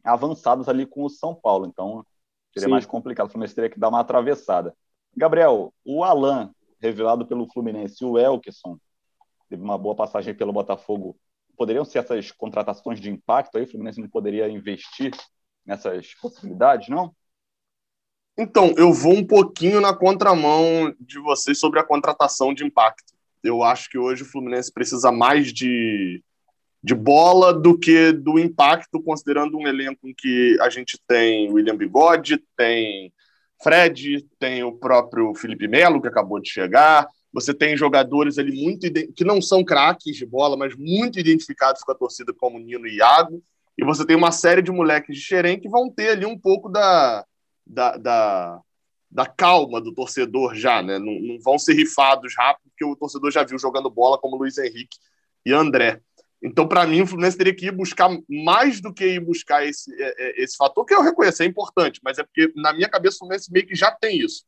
avançados ali com o São Paulo. Então, seria Sim. mais complicado. O Fluminense teria que dar uma atravessada. Gabriel, o Alan, revelado pelo Fluminense, o Elkeson, teve uma boa passagem pelo Botafogo. Poderiam ser essas contratações de impacto aí? O Fluminense não poderia investir nessas possibilidades, não? Então, eu vou um pouquinho na contramão de vocês sobre a contratação de impacto. Eu acho que hoje o Fluminense precisa mais de de bola do que do impacto, considerando um elenco em que a gente tem William Bigode, tem Fred, tem o próprio Felipe Melo, que acabou de chegar. Você tem jogadores ali muito que não são craques de bola, mas muito identificados com a torcida, como Nino e Iago. E você tem uma série de moleques de Xerém que vão ter ali um pouco da, da, da, da calma do torcedor já, né? Não, não vão ser rifados rápido, porque o torcedor já viu jogando bola como Luiz Henrique e André. Então, para mim, o Fluminense teria que ir buscar mais do que ir buscar esse, é, é, esse fator, que eu reconheço, é importante, mas é porque, na minha cabeça, o Fluminense meio que já tem isso.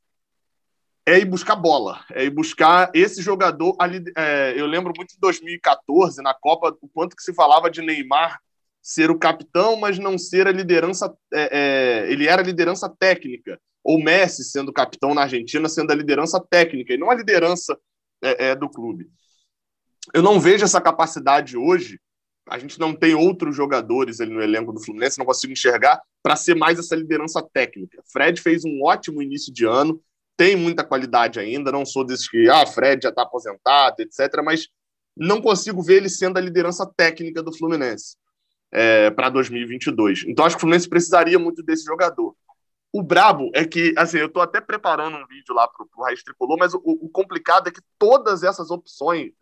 É ir buscar bola, é ir buscar esse jogador ali. É, eu lembro muito de 2014, na Copa, o quanto que se falava de Neymar ser o capitão, mas não ser a liderança. É, é, ele era a liderança técnica. Ou Messi sendo capitão na Argentina, sendo a liderança técnica, e não a liderança é, do clube eu não vejo essa capacidade hoje. A gente não tem outros jogadores ali no elenco do Fluminense, não consigo enxergar para ser mais essa liderança técnica. Fred fez um ótimo início de ano, tem muita qualidade ainda. Não sou desses que, ah, Fred já está aposentado, etc. Mas não consigo ver ele sendo a liderança técnica do Fluminense é, para 2022. Então acho que o Fluminense precisaria muito desse jogador. O brabo é que, assim, eu estou até preparando um vídeo lá para o Raiz Tricolor, mas o, o, complicado é que todas essas opções,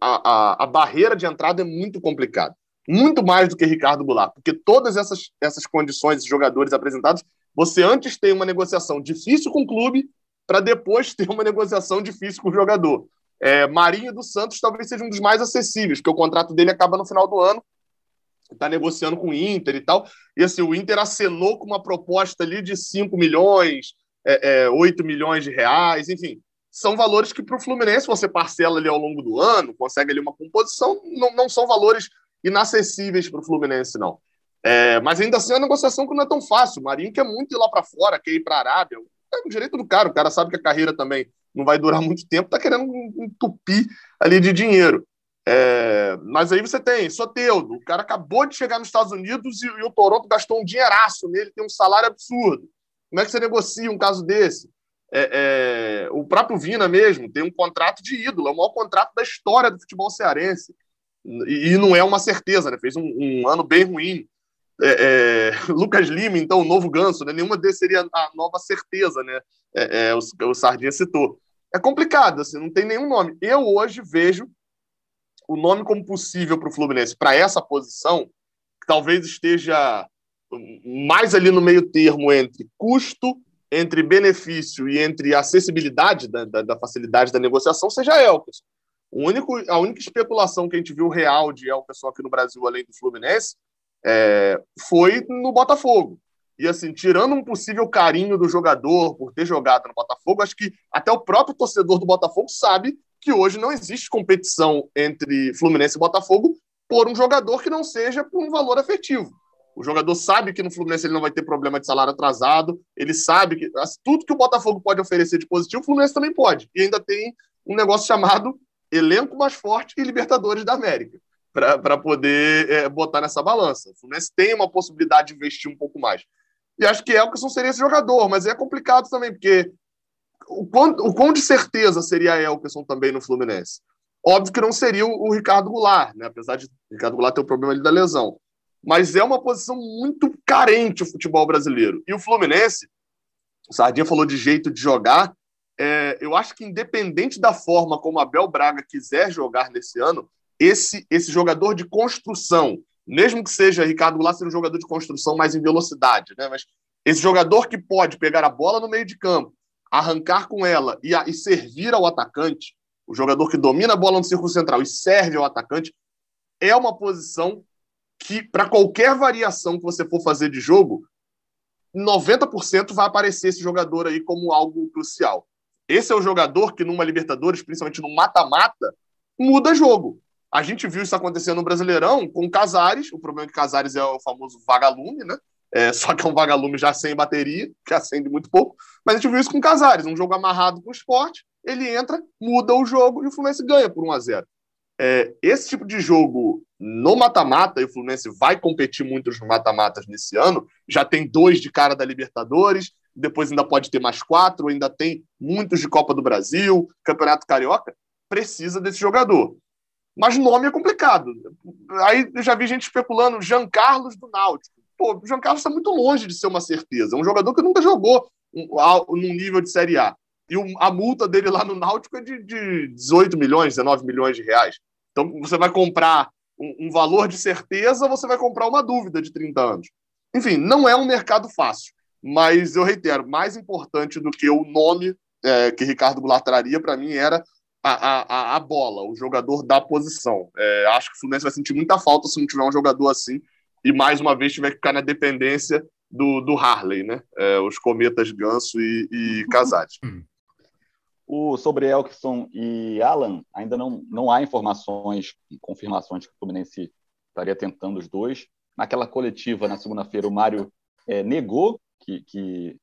a, a, a, barreira de entrada é muito complicada. Muito mais do que Ricardo Goulart, porque todas essas, essas condições, esses jogadores apresentados, você antes tem uma negociação difícil com o clube, para depois ter uma negociação difícil com o jogador. É, Marinho dos Santos talvez seja um dos mais acessíveis, porque o contrato dele acaba no final do ano está negociando com o Inter e tal. E assim, o Inter acenou com uma proposta ali de 5 milhões, é, é, 8 milhões de reais, enfim. São valores que para o Fluminense você parcela ali ao longo do ano, consegue ali uma composição, não, não são valores inacessíveis para o Fluminense, não. É, mas ainda assim é uma negociação que não é tão fácil. O Marinho quer muito ir lá para fora, quer ir para a Arábia. É o direito do cara, o cara sabe que a carreira também não vai durar muito tempo, está querendo entupir ali de dinheiro. É, mas aí você tem Soteudo, o cara acabou de chegar nos Estados Unidos e, e, o Toronto gastou um dinheiraço nele, tem um salário absurdo. Como é que você negocia um caso desse? É, é, o próprio Vina mesmo tem um contrato de ídolo, é o maior contrato da história do futebol cearense. E, e não é uma certeza, né? fez um, um ano bem ruim. É, é, Lucas Lima, então, o novo ganso, né? nenhuma desse seria a nova certeza, né? É, o, o Sardinha citou. É complicado, assim, não tem nenhum nome. Eu hoje vejo o nome como possível para o Fluminense para essa posição, que talvez esteja mais ali no meio termo entre custo, entre benefício e entre acessibilidade da, da, da facilidade da negociação, seja Elkerson. O único, a única especulação que a gente viu real de Elkerson aqui no Brasil, além do Fluminense, é, foi no Botafogo. E assim, tirando um possível carinho do jogador por ter jogado no Botafogo, acho que até o próprio torcedor do Botafogo sabe que hoje não existe competição entre Fluminense e Botafogo por um jogador que não seja por um valor afetivo. O jogador sabe que no Fluminense ele não vai ter problema de salário atrasado, ele sabe que tudo que o Botafogo pode oferecer de positivo, o Fluminense também pode. E ainda tem um negócio chamado elenco mais forte e Libertadores da América para poder é, botar nessa balança. O Fluminense tem uma possibilidade de investir um pouco mais. E acho que Elkerson seria esse jogador, mas é complicado também, porque o quão, o de certeza seria Elkerson também no Fluminense? Óbvio que não seria o, o Ricardo Goulart, né? apesar de o Ricardo Goulart ter o problema ali da lesão. Mas é uma posição muito carente o futebol brasileiro. E o Fluminense, o Sardinha falou de jeito de jogar, é, eu acho que independente da forma como Abel Braga quiser jogar nesse ano, esse, esse jogador de construção, mesmo que seja Ricardo Goulart ser um jogador de construção mais em velocidade, né? Mas esse jogador que pode pegar a bola no meio de campo, arrancar com ela e, a, e servir ao atacante, o jogador que domina a bola no círculo central e serve ao atacante, é uma posição que, para qualquer variação que você for fazer de jogo, 90% vai aparecer esse jogador aí como algo crucial. Esse é o jogador que, numa Libertadores, principalmente no mata-mata, muda jogo. A gente viu isso acontecendo no Brasileirão com Casares. O problema é que Casares é o famoso vagalume, né? É, só que é um vagalume já sem bateria, que acende muito pouco. Mas a gente viu isso com Casares, um jogo amarrado com o esporte. Ele entra, muda o jogo e o Fluminense ganha por 1 a 0 é, Esse tipo de jogo no mata-mata, e o Fluminense vai competir muito nos mata-matas nesse ano, já tem dois de cara da Libertadores, depois ainda pode ter mais quatro, ainda tem muitos de Copa do Brasil, Campeonato Carioca, precisa desse jogador. Mas nome é complicado. Aí eu já vi gente especulando Jean Carlos do Náutico. Pô, o Jean Carlos está muito longe de ser uma certeza. Um jogador que nunca jogou num nível de Série A. E a multa dele lá no Náutico é de, de 18 milhões, 19 milhões de reais. Então você vai comprar um, um valor de certeza, você vai comprar uma dúvida de 30 anos. Enfim, não é um mercado fácil. Mas eu reitero, mais importante do que o nome é, que Ricardo Goulart traria para mim era a, a, a bola, o jogador da posição. É, acho que o Fluminense vai sentir muita falta se não tiver um jogador assim e mais uma vez tiver que ficar na dependência do, do Harley, né? É, os cometas Ganso e, e Casares. O, sobre Elkson e Alan, ainda não, não há informações, confirmações que o Fluminense estaria tentando os dois. Naquela coletiva, na segunda-feira, o Mário é, negou que, que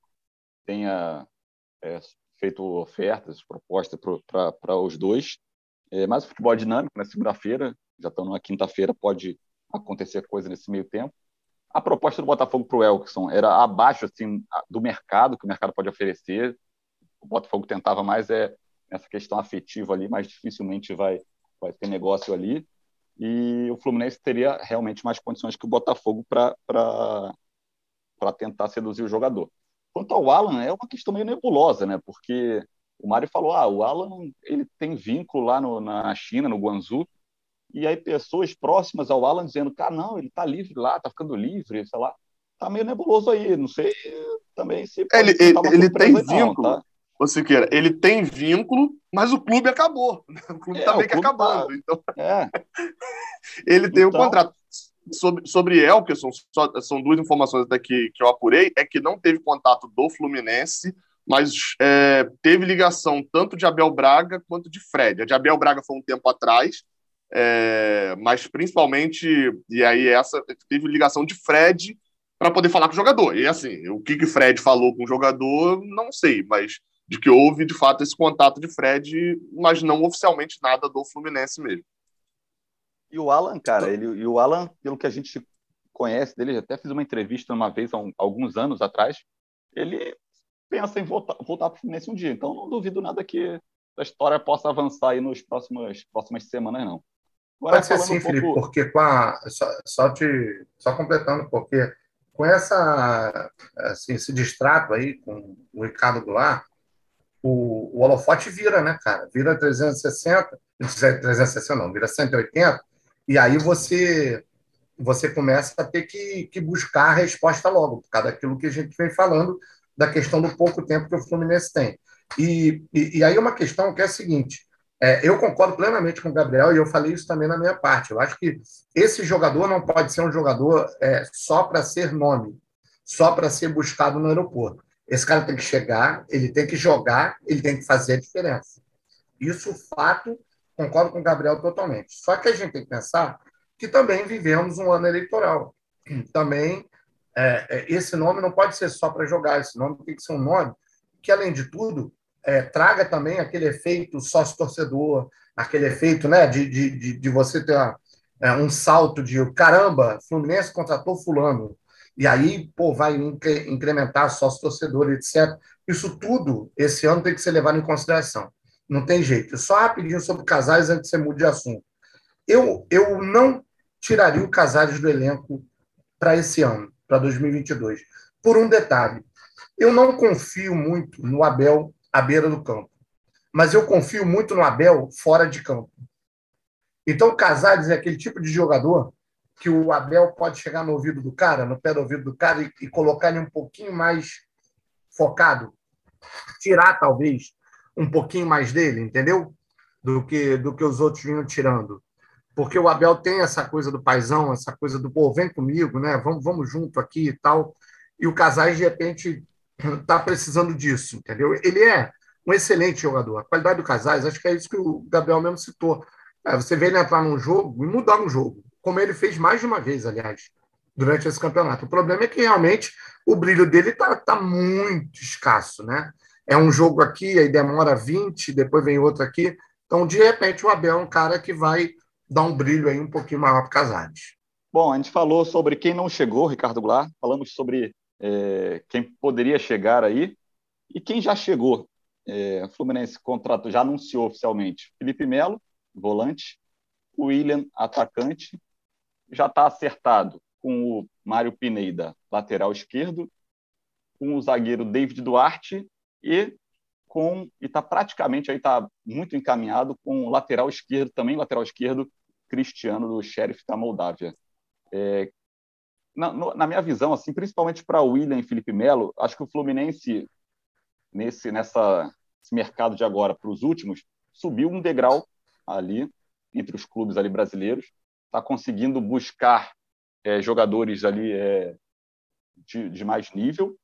tenha é, feito ofertas, propostas para os dois. É, mas o futebol é dinâmico, na segunda-feira, já estão na quinta-feira, pode acontecer coisa nesse meio tempo. A proposta do Botafogo para o Elkson era abaixo assim, do mercado, que o mercado pode oferecer. O Botafogo tentava mais é essa questão afetiva ali, mas dificilmente vai, vai ter negócio ali. E o Fluminense teria realmente mais condições que o Botafogo para tentar seduzir o jogador. Quanto ao Alan, é uma questão meio nebulosa, né? Porque o Mário falou, ah, o Alan ele tem vínculo lá no, na China, no Guangzhou, e aí pessoas próximas ao Alan dizendo, cara, não, ele tá livre lá, tá ficando livre, sei lá. Tá meio nebuloso aí, não sei também se... Ele, ele, ele tem vínculo, não, tá? Ô Siqueira, ele tem vínculo, mas o clube acabou. O clube é, tá meio que acabando. Tá... Então... É. ele tem então... um contrato sobre, sobre Elkerson, só, são duas informações até que, que eu apurei, é que não teve contato do Fluminense, mas é, teve ligação tanto de Abel Braga quanto de Fred. A de Abel Braga foi um tempo atrás, é, mas principalmente, e aí essa teve ligação de Fred para poder falar com o jogador. E assim, o que que Fred falou com o jogador, não sei, mas de que houve de fato esse contato de Fred, mas não oficialmente nada do Fluminense mesmo. E o Alan, cara, ele, e o Alan, pelo que a gente conhece dele, até fiz uma entrevista uma vez, há um, alguns anos atrás, ele pensa em voltar, voltar para o Fluminense um dia. Então, não duvido nada que a história possa avançar aí nos próximos próximas semanas, não. Agora, Pode ser sim, um Felipe, pouco... porque com a, só, só, te, só completando, porque com essa, assim, esse distrato aí com o Ricardo Goulart, o, o holofote vira, né, cara? Vira 360, 360 não, vira 180, e aí você você começa a ter que, que buscar a resposta logo, por causa daquilo que a gente vem falando, da questão do pouco tempo que o Fluminense tem. E, e, e aí uma questão que é a seguinte, é, eu concordo plenamente com o Gabriel e eu falei isso também na minha parte. Eu acho que esse jogador não pode ser um jogador é, só para ser nome, só para ser buscado no aeroporto. Esse cara tem que chegar, ele tem que jogar, ele tem que fazer a diferença. Isso, fato, Concordo com o Gabriel totalmente. Só que a gente tem que pensar que também vivemos um ano eleitoral. também é, é esse nome não pode ser só para jogar, esse nome tem que ser um nome que, além de tudo, é, traga também aquele efeito sócio-torcedor, aquele efeito né, de, de, de você ter uma, é, um salto de caramba, Fluminense contratou fulano, e aí pô, vai incrementar sócio-torcedor, etc. Isso tudo, esse ano, tem que ser levado em consideração. Não tem jeito. Só rapidinho sobre Casares antes de você mudar de assunto. Eu, eu não tiraria o Casares do elenco para esse ano, para 2022, por um detalhe. Eu não confio muito no Abel à beira do campo, mas eu confio muito no Abel fora de campo. Então, o Casares é aquele tipo de jogador que o Abel pode chegar no ouvido do cara, no pé do ouvido do cara, e, e colocar ele um pouquinho mais focado, tirar talvez um pouquinho mais dele, entendeu? Do que do que os outros vinham tirando. Porque o Abel tem essa coisa do paizão, essa coisa do pô, vem comigo, né? Vamos, vamos junto aqui e tal. E o Casais, de repente, está precisando disso, entendeu? Ele é um excelente jogador. A qualidade do Casais, acho que é isso que o Gabriel mesmo citou. É, você vê ele entrar num jogo e mudar um jogo, como ele fez mais de uma vez, aliás, durante esse campeonato. O problema é que realmente o brilho dele está tá muito escasso, né? É um jogo aqui, aí demora 20, depois vem outro aqui. Então, de repente, o Abel é um cara que vai dar um brilho aí um pouquinho maior para Casares. Bom, a gente falou sobre quem não chegou, Ricardo Goulart, falamos sobre é, quem poderia chegar aí e quem já chegou. É, Fluminense contrato já anunciou oficialmente Felipe Melo, volante, William, atacante, já está acertado com o Mário Pineda, lateral esquerdo, com o zagueiro David Duarte e com e está praticamente aí está muito encaminhado com o lateral esquerdo também lateral esquerdo Cristiano do Sheriff da Moldávia. É, na, no, na, minha visão, assim, principalmente para William e Felipe Melo, acho que o Fluminense nesse nessa mercado de agora para os últimos subiu um degrau ali entre os clubes ali brasileiros, está conseguindo buscar é, jogadores ali é, de, de mais nível,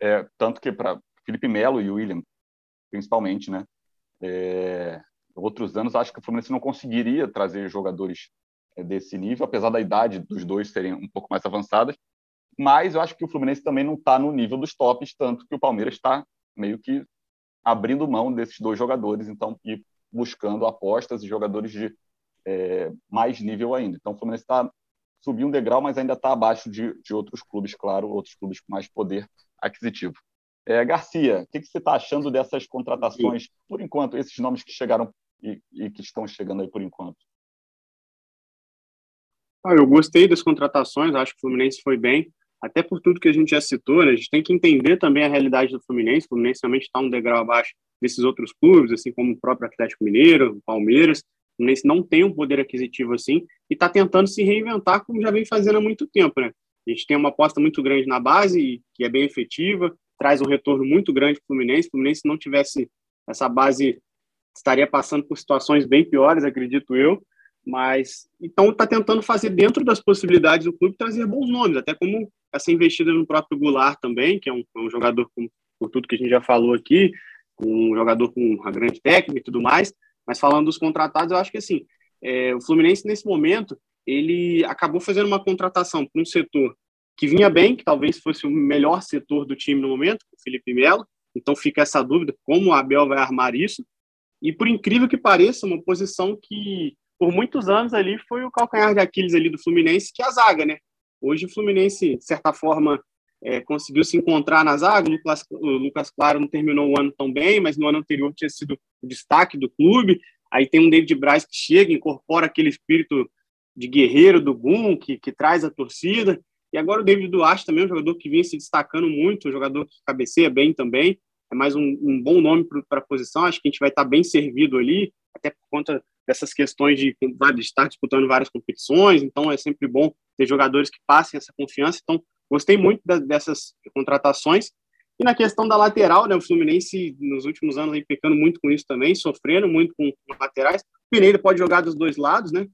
é, tanto que para Felipe Melo e William, principalmente, né? Outros anos, acho que o Fluminense não conseguiria trazer jogadores desse nível, apesar da idade dos dois serem um pouco mais avançadas. Mas eu acho que o Fluminense também não está no nível dos tops, tanto que o Palmeiras está meio que abrindo mão desses dois jogadores, então e buscando apostas e jogadores de é, mais nível ainda. Então o Fluminense está subindo um degrau, mas ainda está abaixo de, de outros clubes, claro, outros clubes com mais poder aquisitivo. É, Garcia, o que, que você está achando dessas contratações, por enquanto, esses nomes que chegaram e, e que estão chegando aí por enquanto? Ah, eu gostei das contratações, acho que o Fluminense foi bem, até por tudo que a gente já citou, né? a gente tem que entender também a realidade do Fluminense, o Fluminense realmente está um degrau abaixo desses outros clubes, assim como o próprio Atlético Mineiro, o Palmeiras, o Fluminense não tem um poder aquisitivo assim e está tentando se reinventar como já vem fazendo há muito tempo, né? A gente tem uma aposta muito grande na base, que é bem efetiva, traz um retorno muito grande para o Fluminense. Se o Fluminense não tivesse essa base, estaria passando por situações bem piores, acredito eu. Mas então está tentando fazer dentro das possibilidades do clube trazer bons nomes, até como essa investida no próprio Goulart também, que é um, é um jogador com, por tudo que a gente já falou aqui, um jogador com uma grande técnica e tudo mais. Mas falando dos contratados, eu acho que assim, é, o Fluminense nesse momento ele acabou fazendo uma contratação para um setor que vinha bem, que talvez fosse o melhor setor do time no momento, o Felipe Melo. Então fica essa dúvida como o Abel vai armar isso. E por incrível que pareça, uma posição que por muitos anos ali foi o calcanhar de Aquiles ali do Fluminense, que é a zaga, né? Hoje o Fluminense, de certa forma, é, conseguiu se encontrar na zaga. O Lucas, o Lucas Claro não terminou o ano tão bem, mas no ano anterior tinha sido o destaque do clube. Aí tem um David Braz que chega, incorpora aquele espírito de guerreiro do Gum, que, que traz a torcida. E agora o David Duarte também, um jogador que vinha se destacando muito, um jogador que cabeceia bem também, é mais um, um bom nome para a posição, acho que a gente vai estar tá bem servido ali, até por conta dessas questões de, de estar disputando várias competições, então é sempre bom ter jogadores que passem essa confiança, então gostei muito da, dessas contratações, e na questão da lateral, né, o Fluminense nos últimos anos aí pecando muito com isso também, sofrendo muito com, laterais, o Pereira pode jogar dos dois lados, né,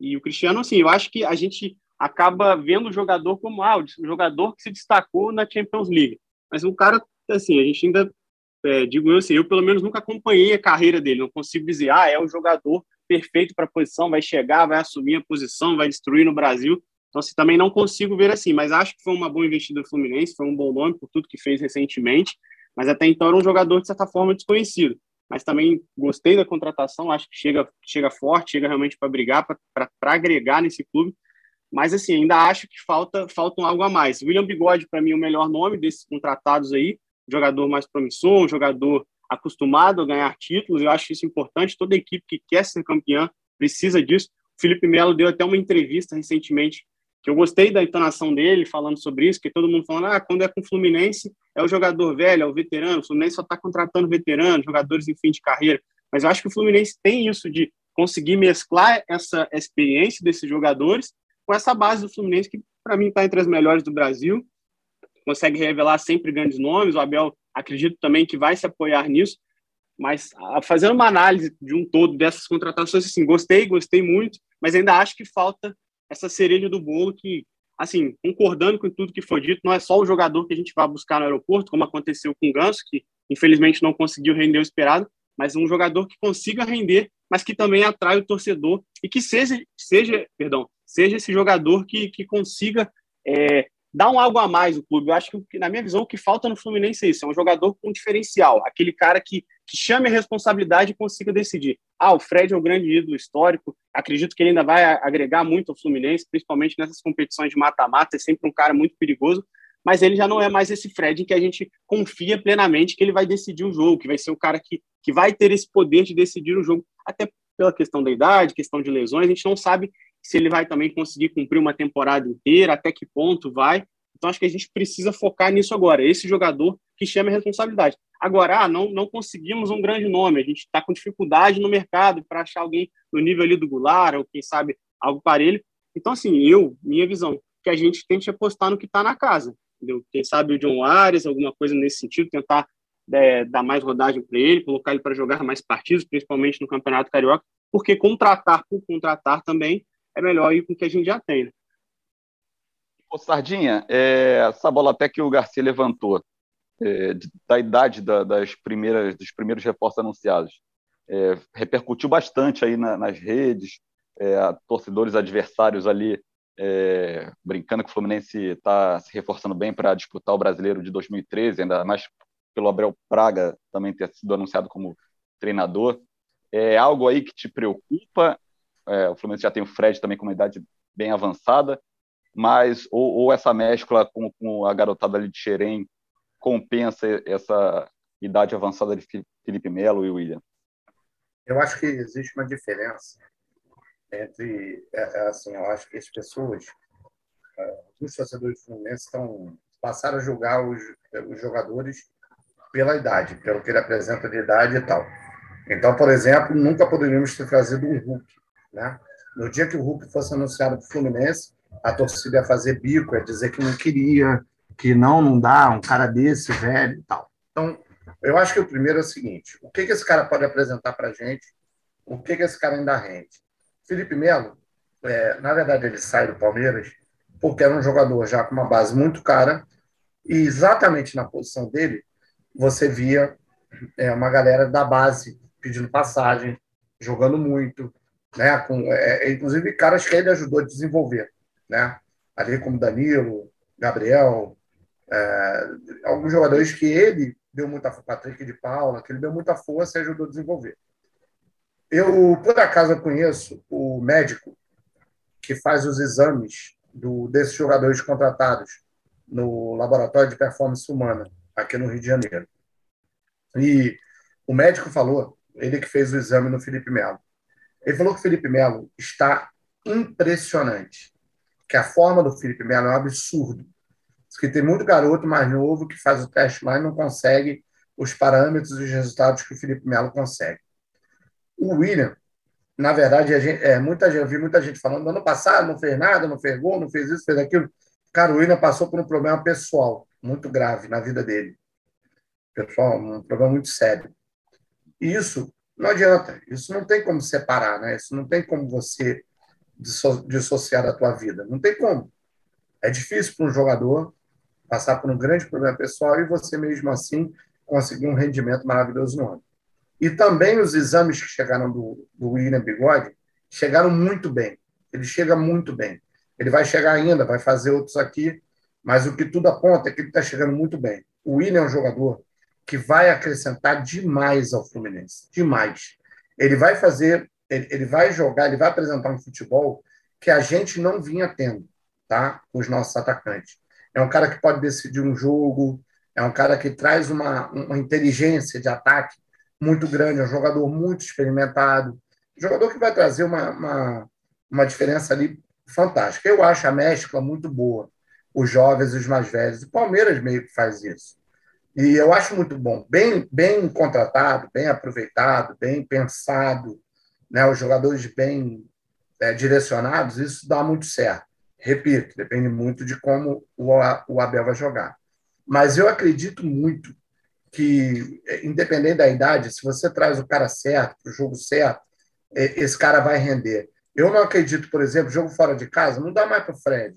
e o Cristiano, assim, eu acho que a gente acaba vendo o jogador como ah, o jogador que se destacou na Champions League. Mas o cara, assim, a gente ainda, é, digo eu assim, eu pelo menos nunca acompanhei a carreira dele, não consigo dizer, ah, é o jogador perfeito para a posição, vai chegar, vai assumir a posição, vai destruir no Brasil. Então, assim, também não consigo ver assim, mas acho que foi uma boa investida do Fluminense, foi um bom nome por tudo que fez recentemente, mas até então era um jogador, de certa forma, desconhecido. Mas também gostei da contratação, acho que chega, chega forte, chega realmente para brigar, para agregar nesse clube. Mas, assim, ainda acho que falta, falta algo a mais. William Bigode, para mim, é o melhor nome desses contratados aí, jogador mais promissor, um jogador acostumado a ganhar títulos, eu acho isso importante. Toda equipe que quer ser campeã precisa disso. O Felipe Melo deu até uma entrevista recentemente que eu gostei da entonação dele falando sobre isso, que todo mundo falando, ah, quando é com o Fluminense é o jogador velho, é o veterano, o Fluminense só está contratando veteranos, jogadores em fim de carreira, mas eu acho que o Fluminense tem isso de conseguir mesclar essa experiência desses jogadores com essa base do Fluminense, que para mim está entre as melhores do Brasil, consegue revelar sempre grandes nomes, o Abel acredito também que vai se apoiar nisso, mas fazendo uma análise de um todo dessas contratações, assim, gostei, gostei muito, mas ainda acho que falta essa cereja do bolo que, assim, concordando com tudo que foi dito, não é só o jogador que a gente vai buscar no aeroporto, como aconteceu com o Ganso, que infelizmente não conseguiu render o esperado, mas um jogador que consiga render, mas que também atrai o torcedor e que seja, seja perdão, seja esse jogador que, que consiga é, dar um algo a mais no clube. Eu acho que, na minha visão, o que falta no Fluminense é isso: é um jogador com diferencial, aquele cara que, que chame a responsabilidade e consiga decidir. Ah, o Fred é um grande ídolo histórico, acredito que ele ainda vai agregar muito ao Fluminense, principalmente nessas competições de mata-mata, é sempre um cara muito perigoso, mas ele já não é mais esse Fred em que a gente confia plenamente que ele vai decidir o jogo, que vai ser o cara que, que vai ter esse poder de decidir o jogo, até pela questão da idade, questão de lesões, a gente não sabe se ele vai também conseguir cumprir uma temporada inteira, até que ponto vai. Então, acho que a gente precisa focar nisso agora. Esse jogador que chama a responsabilidade. Agora, ah, não, não conseguimos um grande nome, a gente está com dificuldade no mercado para achar alguém no nível ali do Goulart, ou quem sabe algo parelho. Então, assim, eu, minha visão, que a gente tente apostar no que está na casa. Entendeu? Quem sabe o John Ares, alguma coisa nesse sentido, tentar é, dar mais rodagem para ele, colocar ele para jogar mais partidos, principalmente no Campeonato Carioca, porque contratar por contratar também é melhor ir com o que a gente já tem. Né? Ô, Sardinha, é, essa bola até que o Garcia levantou, é, da idade da, das primeiras, dos primeiros reforços anunciados, é, repercutiu bastante aí na, nas redes, é, torcedores adversários ali é, brincando que o Fluminense está se reforçando bem para disputar o Brasileiro de 2013, ainda mais pelo Abel Praga também ter sido anunciado como treinador. É algo aí que te preocupa? É, o Fluminense já tem o Fred também com uma idade bem avançada, mas ou, ou essa mescla com, com, a garotada ali de Xerém compensa essa idade avançada de Felipe Melo e William? Eu acho que existe uma diferença entre, é, é assim, eu acho que as pessoas, é, os torcedores fluminenses estão passaram a julgar os, os jogadores pela idade, pelo que ele apresenta de idade e tal. Então, por exemplo, nunca poderíamos ter trazido um Hulk, né? No dia que o Hulk fosse anunciado para o Fluminense, a torcida ia fazer bico, ia dizer que não queria, que não, não dá, um cara desse, velho e tal. Então, eu acho que o primeiro é o seguinte: o que, que esse cara pode apresentar para a gente? O que, que esse cara ainda rende? Felipe Melo, é, na verdade, ele sai do Palmeiras porque era um jogador já com uma base muito cara e exatamente na posição dele você via é, uma galera da base pedindo passagem, jogando muito, né? Com, é, inclusive caras que ele ajudou a desenvolver, né? Ali como Danilo, Gabriel, é, alguns jogadores que ele deu muita Patrick de Paula, que ele deu muita força e ajudou a desenvolver. Eu, por acaso, conheço o médico que faz os exames do, desses jogadores contratados no Laboratório de Performance Humana, aqui no Rio de Janeiro. E o médico falou, ele que fez o exame no Felipe Melo, ele falou que o Felipe Melo está impressionante, que a forma do Felipe Melo é um absurdo. Diz que tem muito garoto mais novo que faz o teste lá e não consegue os parâmetros e os resultados que o Felipe Melo consegue. O William, na verdade, gente, é, muita gente, eu vi muita gente falando, ano passado não fez nada, não fez gol, não fez isso, fez aquilo. Cara, o William passou por um problema pessoal muito grave na vida dele. Pessoal, um problema muito sério. E isso não adianta, isso não tem como separar, né? Isso não tem como você dissociar da tua vida, não tem como. É difícil para um jogador passar por um grande problema pessoal e você mesmo assim conseguir um rendimento maravilhoso no ano. E também os exames que chegaram do, do William Bigode chegaram muito bem. Ele chega muito bem. Ele vai chegar ainda, vai fazer outros aqui, mas o que tudo aponta é que ele está chegando muito bem. O William é um jogador que vai acrescentar demais ao Fluminense, demais. Ele vai fazer, ele, ele vai jogar, ele vai apresentar um futebol que a gente não vinha tendo, tá? Com os nossos atacantes. É um cara que pode decidir um jogo, é um cara que traz uma, uma inteligência de ataque muito grande, é um jogador muito experimentado, jogador que vai trazer uma, uma, uma diferença ali fantástica. Eu acho a mescla muito boa, os jovens e os mais velhos. O Palmeiras meio que faz isso. E eu acho muito bom, bem, bem contratado, bem aproveitado, bem pensado, né? os jogadores bem é, direcionados, isso dá muito certo. Repito, depende muito de como o, Abel vai jogar. Mas eu acredito muito que, independente da idade, se você traz o cara certo, o jogo certo, esse cara vai render. Eu não acredito, por exemplo, jogo fora de casa, não dá mais para o Fred.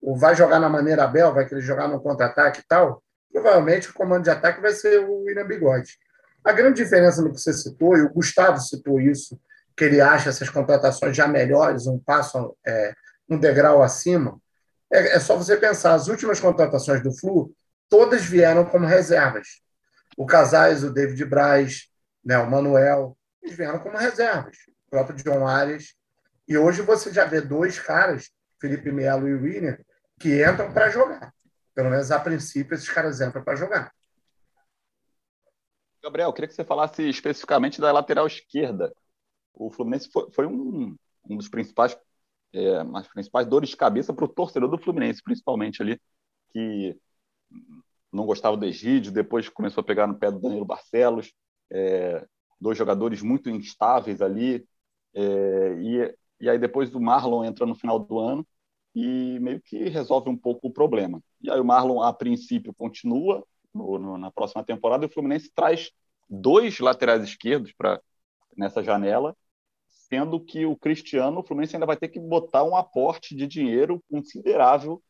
Ou vai jogar na maneira Abel, vai querer jogar no contra-ataque e tal, provavelmente o comando de ataque vai ser o William Bigode. A grande diferença no que você citou, e o Gustavo citou isso, que ele acha essas contratações já melhores, um passo, é, um degrau acima, é, é, só você pensar, as últimas contratações do Flu, todas vieram como reservas. O Casais, o David Braz, né, o Manuel, eles vieram como reservas. O próprio John Arias. E hoje você já vê dois caras, Felipe Melo e William, que entram para jogar. Pelo menos a princípio, esses caras entram para jogar. Gabriel, queria que você falasse especificamente da lateral esquerda. O Fluminense foi, foi um, um dos principais, é, as principais dores de cabeça para o torcedor do Fluminense, principalmente ali, que não gostava do Egídio, depois começou a pegar no pé do Danilo Barcelos, é, dois jogadores muito instáveis ali, é, e, e aí depois o Marlon entra no final do ano e meio que resolve um pouco o problema. E aí o Marlon, a princípio, continua no, no, na próxima temporada e o Fluminense traz dois laterais esquerdos para nessa janela, sendo que o Cristiano, o Fluminense ainda vai ter que botar um aporte de dinheiro considerável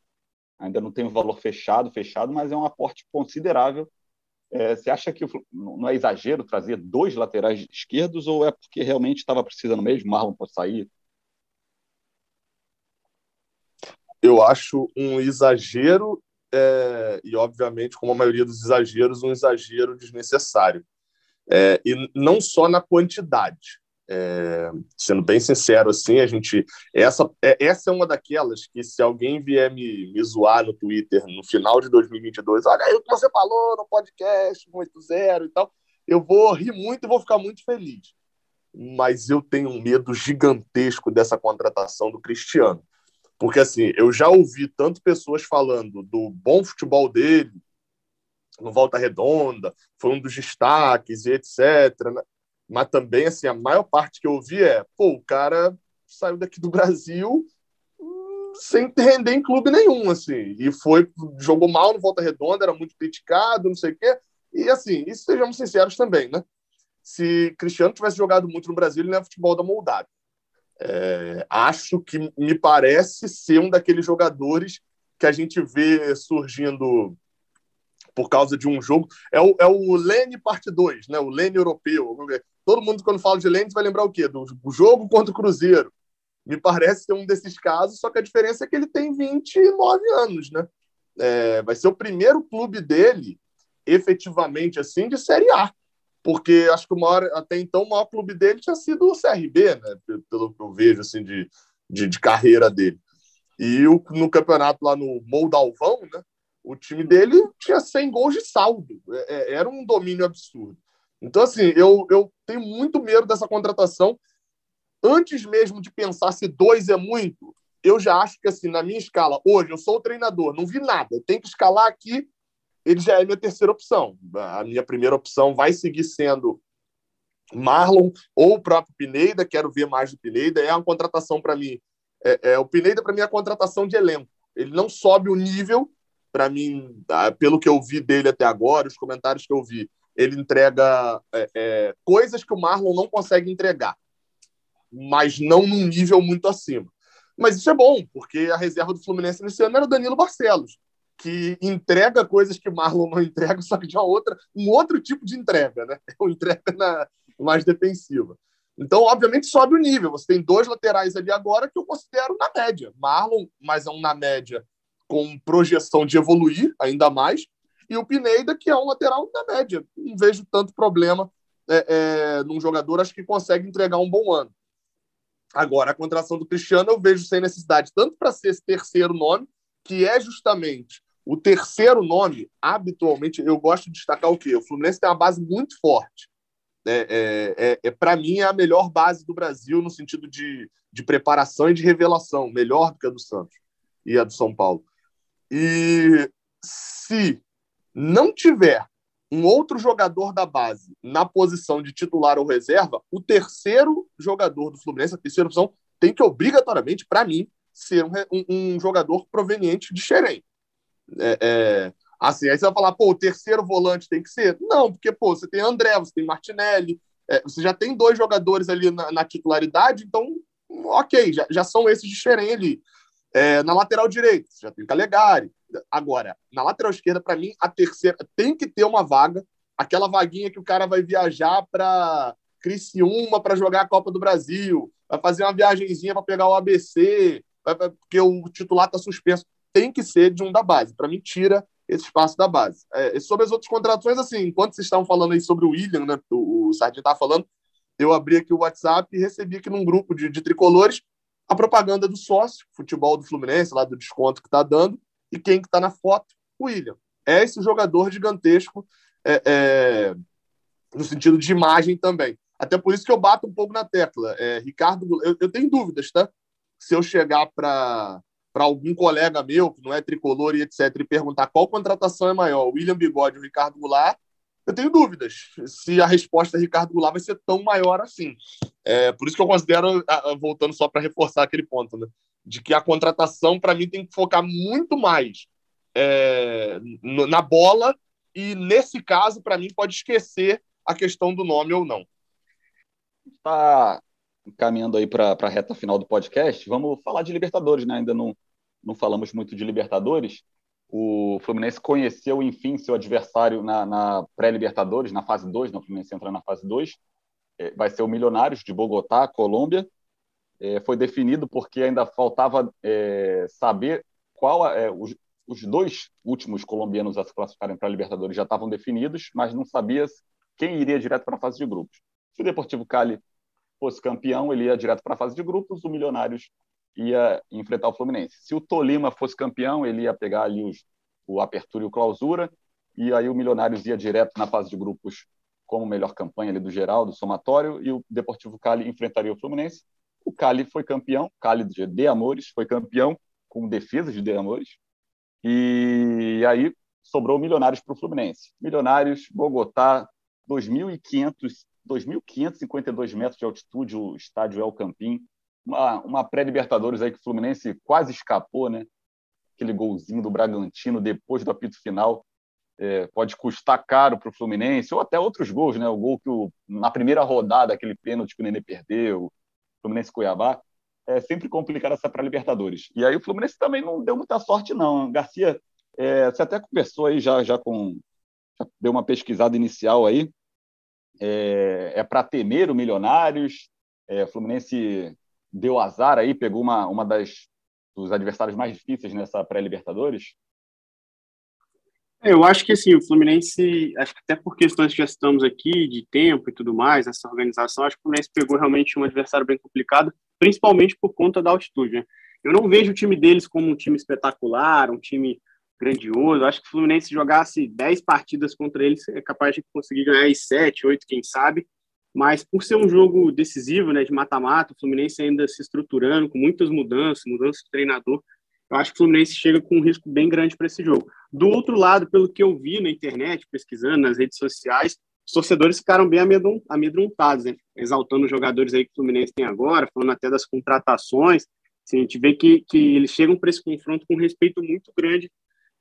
ainda não tem um valor fechado, fechado, mas é um aporte considerável. É, você acha que não é exagero trazer dois laterais esquerdos ou é porque realmente estava precisando mesmo, Marlon pode sair? Eu acho um exagero é, e, obviamente, como a maioria dos exageros, um exagero desnecessário. É, e não só na quantidade. É, sendo bem sincero, assim, a gente. Essa, é, essa é uma daquelas que, se alguém vier me, me zoar no Twitter no final de 2022, olha aí o que você falou no podcast 180 e tal, eu vou rir muito e vou ficar muito feliz. Mas eu tenho um medo gigantesco dessa contratação do Cristiano. Porque, assim, eu já ouvi tanto pessoas falando do bom futebol dele, no Volta Redonda, foi um dos destaques e etc. Né? Mas também, assim, a maior parte que eu ouvi é, pô, o cara saiu daqui do Brasil hum, sem render em clube nenhum, assim. E foi, jogou mal no Volta Redonda, era muito criticado, não sei o quê. E, assim, sejamos sinceros também, né? Se Cristiano tivesse jogado muito no Brasil, ele não é futebol da Moldávia. É, acho que me parece ser um daqueles jogadores que a gente vê surgindo por causa de um jogo. É o, é o Lene parte 2, né? o Lene europeu. Todo mundo, quando fala de Lênin, vai lembrar o quê? Do, do jogo contra o Cruzeiro. Me parece ser um desses casos, só que a diferença é que ele tem 29 anos, né? É, vai ser o primeiro clube dele, efetivamente, assim, de Série A. Porque acho que maior, até então o maior clube dele tinha sido o CRB, né? Pelo que eu vejo, assim, de, de, de carreira dele. E o, no campeonato lá no Moldalvão, né? O time dele tinha 100 gols de saldo. É, é era um domínio absurdo. Então, assim, eu, eu tenho muito medo dessa contratação. Antes mesmo de pensar se dois é muito, eu já acho que, assim, na minha escala, hoje eu sou o treinador, não vi nada, eu tenho que escalar aqui, ele já é minha terceira opção. A minha primeira opção vai seguir sendo Marlon ou o próprio Pineda, quero ver mais do Pineda, é uma contratação para mim. É, é, o Pineda, para mim, é a contratação de elenco. Ele não sobe o nível, para mim, pelo que eu vi dele até agora, os comentários que eu vi, ele entrega é, é, coisas que o Marlon não consegue entregar, mas não num nível muito acima. Mas isso é bom, porque a reserva do Fluminense nesse ano era o Danilo Barcelos, que entrega coisas que Marlon não entrega, só que de uma outra, um outro tipo de entrega, né? É uma entrega na, mais defensiva. Então, obviamente, sobe o nível. Você tem dois laterais ali agora que eu considero na média. Marlon, mas é um na média com projeção de evoluir ainda mais, e o Pineda, que é um lateral na média. Não vejo tanto problema é, é, num jogador, acho que consegue entregar um bom ano. Agora, a contratação do Cristiano eu vejo sem necessidade, tanto para ser esse terceiro nome, que é justamente o terceiro nome, habitualmente, eu gosto de destacar o quê? O Fluminense tem uma base muito forte. É, é, é, é para mim, é a melhor base do Brasil no sentido de, de preparação e de revelação, melhor do que a do Santos e a do São Paulo. E se não tiver um outro jogador da base na posição de titular ou reserva, o terceiro jogador do Fluminense, a terceira opção, tem que obrigatoriamente, para mim, ser um, um, um, jogador proveniente de Xerém. É, é, assim, aí você vai falar, pô, o terceiro volante tem que ser? Não, porque, pô, você tem André, você tem Martinelli, é, você já tem dois jogadores ali na, na titularidade, então, ok, já, já são esses de Xerém ali. É, na lateral direita, você já tem Calegari. Agora, na lateral esquerda, para mim, a terceira tem que ter uma vaga, aquela vaguinha que o cara vai viajar para Criciúma para jogar a Copa do Brasil, vai fazer uma viagenzinha para pegar o ABC, porque o titular está suspenso. Tem que ser de um da base. Para mim, tira esse espaço da base. É, sobre as outras contratações, assim, enquanto vocês estavam falando aí sobre o William, né, o, o Sardinha estava falando, eu abri aqui o WhatsApp e recebi aqui num grupo de, de tricolores a propaganda do sócio, futebol do Fluminense, lá do desconto que está dando, e quem que está na foto? O William. É esse jogador gigantesco, é, é, no sentido de imagem também. Até por isso que eu bato um pouco na tecla. É, Ricardo, eu, eu, tenho dúvidas, tá? Se eu chegar para para algum colega meu, que não é tricolor e etc., e perguntar qual contratação é maior, William Bigode ou Ricardo Goulart, eu tenho dúvidas se a resposta Ricardo Goulart vai ser tão maior assim. É, por isso que eu considero, voltando só para reforçar aquele ponto, né, de que a contratação, para mim, tem que focar muito mais é, na bola e, nesse caso, para mim, pode esquecer a questão do nome ou não. Está caminhando aí para a reta final do podcast. Vamos falar de Libertadores, né? Ainda não, não falamos muito de Libertadores o Fluminense conheceu, enfim, seu adversário na, na pré-Libertadores, na fase 2, né? o Fluminense entra na fase 2, é, vai ser o Milionários de Bogotá, Colômbia. É, foi definido porque ainda faltava é, saber qual é, os, os, dois últimos colombianos a se classificarem para a Libertadores já estavam definidos, mas não sabia quem iria direto para a fase de grupos. Se o Deportivo Cali fosse campeão, ele ia direto para a fase de grupos, o Milionários ia enfrentar o Fluminense. Se o Tolima fosse campeão, ele ia pegar ali os, o Apertura e o Clausura, e aí o Milionários ia direto na fase de grupos como melhor campanha ali do geral, do somatório, e o Deportivo Cali enfrentaria o Fluminense. O Cali foi campeão, Cali de De Amores foi campeão com defesa de De Amores, e aí sobrou Milionários para o Fluminense. Milionários, Bogotá, 2.500 2.552 metros de altitude, o estádio El Campín, uma, uma pré-Libertadores aí que o Fluminense quase escapou, né? Aquele golzinho do Bragantino depois do apito final é, pode custar caro para o Fluminense, ou até outros gols, né? O gol que o, na primeira rodada, aquele pênalti que o Nenê perdeu, Fluminense Cuiabá, é sempre complicado essa pré-Libertadores. E aí o Fluminense também não deu muita sorte, não. Garcia, é, você até conversou aí já, já com. Já deu uma pesquisada inicial aí. É, é para temer o Milionários. É, o Fluminense deu azar aí, pegou uma, uma das dos adversários mais difíceis nessa pré-Libertadores? É, eu acho que assim, o Fluminense, acho que até por questões que já estamos aqui, de tempo e tudo mais, essa organização, acho que o Fluminense pegou realmente um adversário bem complicado, principalmente por conta da altitude. Né? Eu não vejo o time deles como um time espetacular, um time grandioso. Acho que o Fluminense jogasse 10 partidas contra eles, é capaz de conseguir ganhar 7, 8, quem sabe. Mas por ser um jogo decisivo, né, de mata-mata, o Fluminense ainda se estruturando, com muitas mudanças, mudanças de treinador, eu acho que o Fluminense chega com um risco bem grande para esse jogo. Do outro lado, pelo que eu vi na internet, pesquisando nas redes sociais, os torcedores ficaram bem amedrontados, né? exaltando os jogadores aí que o Fluminense tem agora, falando até das contratações. Assim, a gente vê que, que eles chegam para esse confronto com um respeito muito grande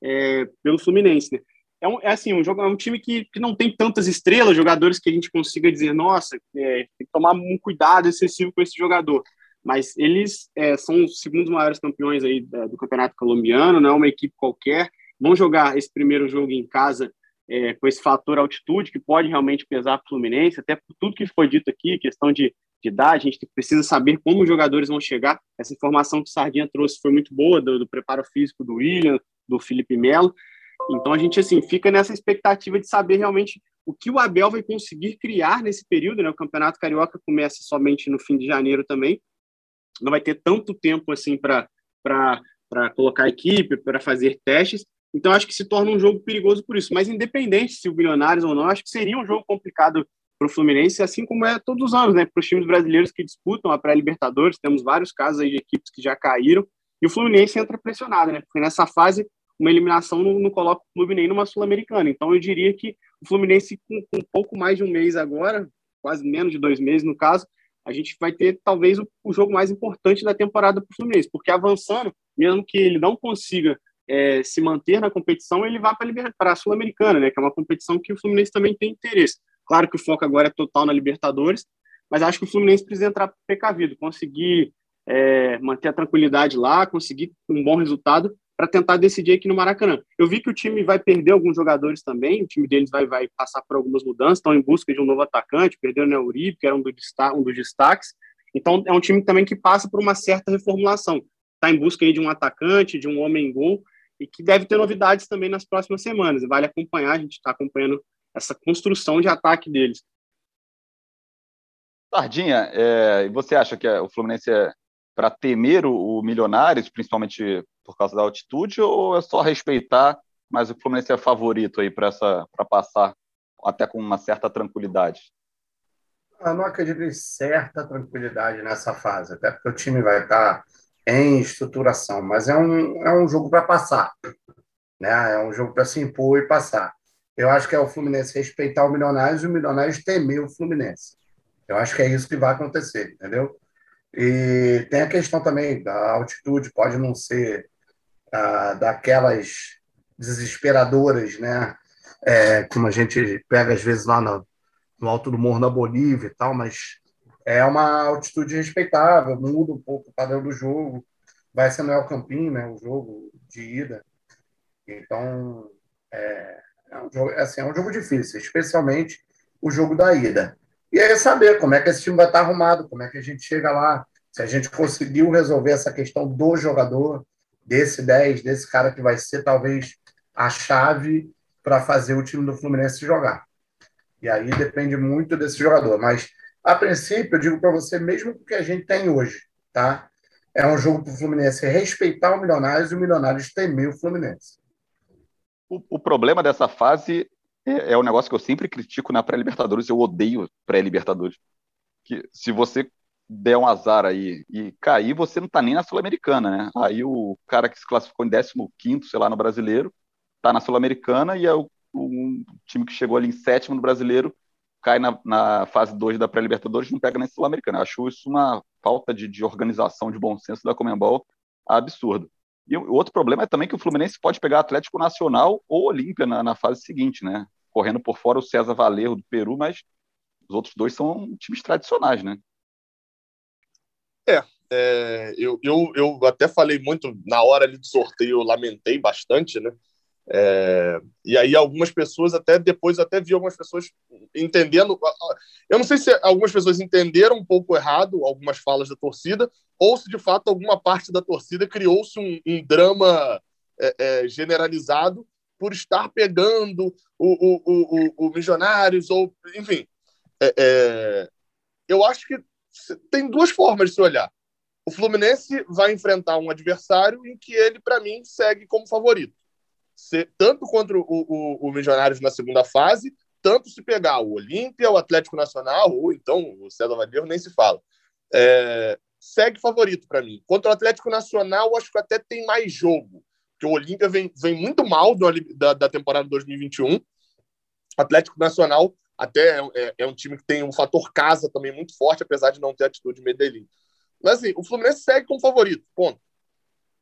é, pelo Fluminense. Né? é, um, é assim, um, jogo, é um time que, que não tem tantas estrelas, jogadores que a gente consiga dizer, nossa, é, tem que tomar um cuidado excessivo com esse jogador. Mas eles é, são os segundos maiores campeões aí do campeonato colombiano, não é uma equipe qualquer. Vão jogar esse primeiro jogo em casa é, com esse fator altitude, que pode realmente pesar para o Fluminense, até por tudo que foi dito aqui, questão de, de idade, a gente precisa saber como os jogadores vão chegar. Essa informação que o Sardinha trouxe foi muito boa, do, do preparo físico do William, do Felipe Melo. Então a gente assim fica nessa expectativa de saber realmente o que o Abel vai conseguir criar nesse período, né? O Campeonato Carioca começa somente no fim de janeiro também. Não vai ter tanto tempo assim para para colocar equipe, para fazer testes. Então, acho que se torna um jogo perigoso por isso. Mas, independente se o Bilionários ou não, acho que seria um jogo complicado para o Fluminense, assim como é todos os anos, né? Para os times brasileiros que disputam a pré-Libertadores, temos vários casos aí de equipes que já caíram, e o Fluminense entra pressionado, né? Porque nessa fase, uma eliminação não, não coloca o clube nem numa Sul-Americana. Então, eu diria que o Fluminense, com, com um pouco mais de um mês agora, quase menos de dois meses no caso, a gente vai ter talvez o, o jogo mais importante da temporada para o Fluminense, porque avançando, mesmo que ele não consiga é, se manter na competição, ele vai para a Sul-Americana, né, que é uma competição que o Fluminense também tem interesse. Claro que o foco agora é total na Libertadores, mas acho que o Fluminense precisa entrar precavido, conseguir é, manter a tranquilidade lá, conseguir um bom resultado para tentar decidir aqui no Maracanã. Eu vi que o time vai perder alguns jogadores também, o time deles vai, vai passar por algumas mudanças, estão em busca de um novo atacante, perderam o Uribe, que era um, do um dos destaques. Então, é um time também que passa por uma certa reformulação. Está em busca aí de um atacante, de um homem-gol, e que deve ter novidades também nas próximas semanas. Vale acompanhar, a gente está acompanhando essa construção de ataque deles. Sardinha, é, você acha que o Fluminense é para temer o, o Milionários, principalmente por causa da altitude, ou é só respeitar, mas o Fluminense é favorito aí para passar até com uma certa tranquilidade? Eu não acredito em certa tranquilidade nessa fase, até porque o time vai estar em estruturação, mas é um, é um jogo para passar. Né? É um jogo para se impor e passar. Eu acho que é o Fluminense respeitar o Milionários e o Milionários temer o Fluminense. Eu acho que é isso que vai acontecer, entendeu? E tem a questão também da altitude, pode não ser ah, daquelas desesperadoras, né? É, como a gente pega às vezes lá no, no alto do morro da Bolívia e tal, mas é uma altitude respeitável, muda um pouco o padrão do jogo. Vai ser no El Campín, né? O jogo de ida. Então, é, é, um jogo, assim, é um jogo difícil, especialmente o jogo da ida. E aí saber como é que esse time vai estar arrumado, como é que a gente chega lá, se a gente conseguiu resolver essa questão do jogador, desse 10, desse cara que vai ser talvez a chave para fazer o time do Fluminense jogar. E aí depende muito desse jogador. Mas, a princípio, eu digo para você, mesmo o que a gente tem hoje, tá? É um jogo para o Fluminense respeitar o Milionários e o Milionários temer o Fluminense. O, o problema dessa fase é, é um negócio que eu sempre critico na pré-Libertadores, eu odeio pré-Libertadores. Que se você der um azar aí e cair, você não está nem na Sul-Americana, né? Aí o cara que se classificou em 15 sei lá, no brasileiro, está na Sul-Americana e é o, time que chegou ali em sétimo no brasileiro cai na, na fase 2 da pré-Libertadores não pega nem Sul-Americana. Acho isso uma falta de, de, organização, de bom senso da Comembol absurdo. E o outro problema é também que o Fluminense pode pegar Atlético Nacional ou Olímpia na, na fase seguinte, né? Correndo por fora o César Valerro do Peru, mas os outros dois são times tradicionais, né? É, é eu, eu, eu até falei muito na hora ali do sorteio, eu lamentei bastante, né? É, e aí algumas pessoas até depois até vi algumas pessoas entendendo eu não sei se algumas pessoas entenderam um pouco errado algumas falas da torcida ou se de fato alguma parte da torcida criou-se um, um, drama é, é, generalizado por estar pegando o, o, o, o Missionários ou enfim é, é, eu acho que tem duas formas de se olhar. O Fluminense vai enfrentar um adversário em que ele, para mim, segue como favorito. Se, tanto contra o, o, o Milionários na segunda fase, tanto se pegar o Olímpia, o Atlético Nacional, ou então o César Vadeiro, nem se fala. É, segue favorito para mim. Contra o Atlético Nacional, acho que até tem mais jogo, porque o Olímpia vem, vem muito mal do, da, da temporada 2021. O Atlético Nacional até é, é, é, um time que tem um fator casa também muito forte, apesar de não ter atitude Medellín. Mas assim, o Fluminense segue como favorito, ponto.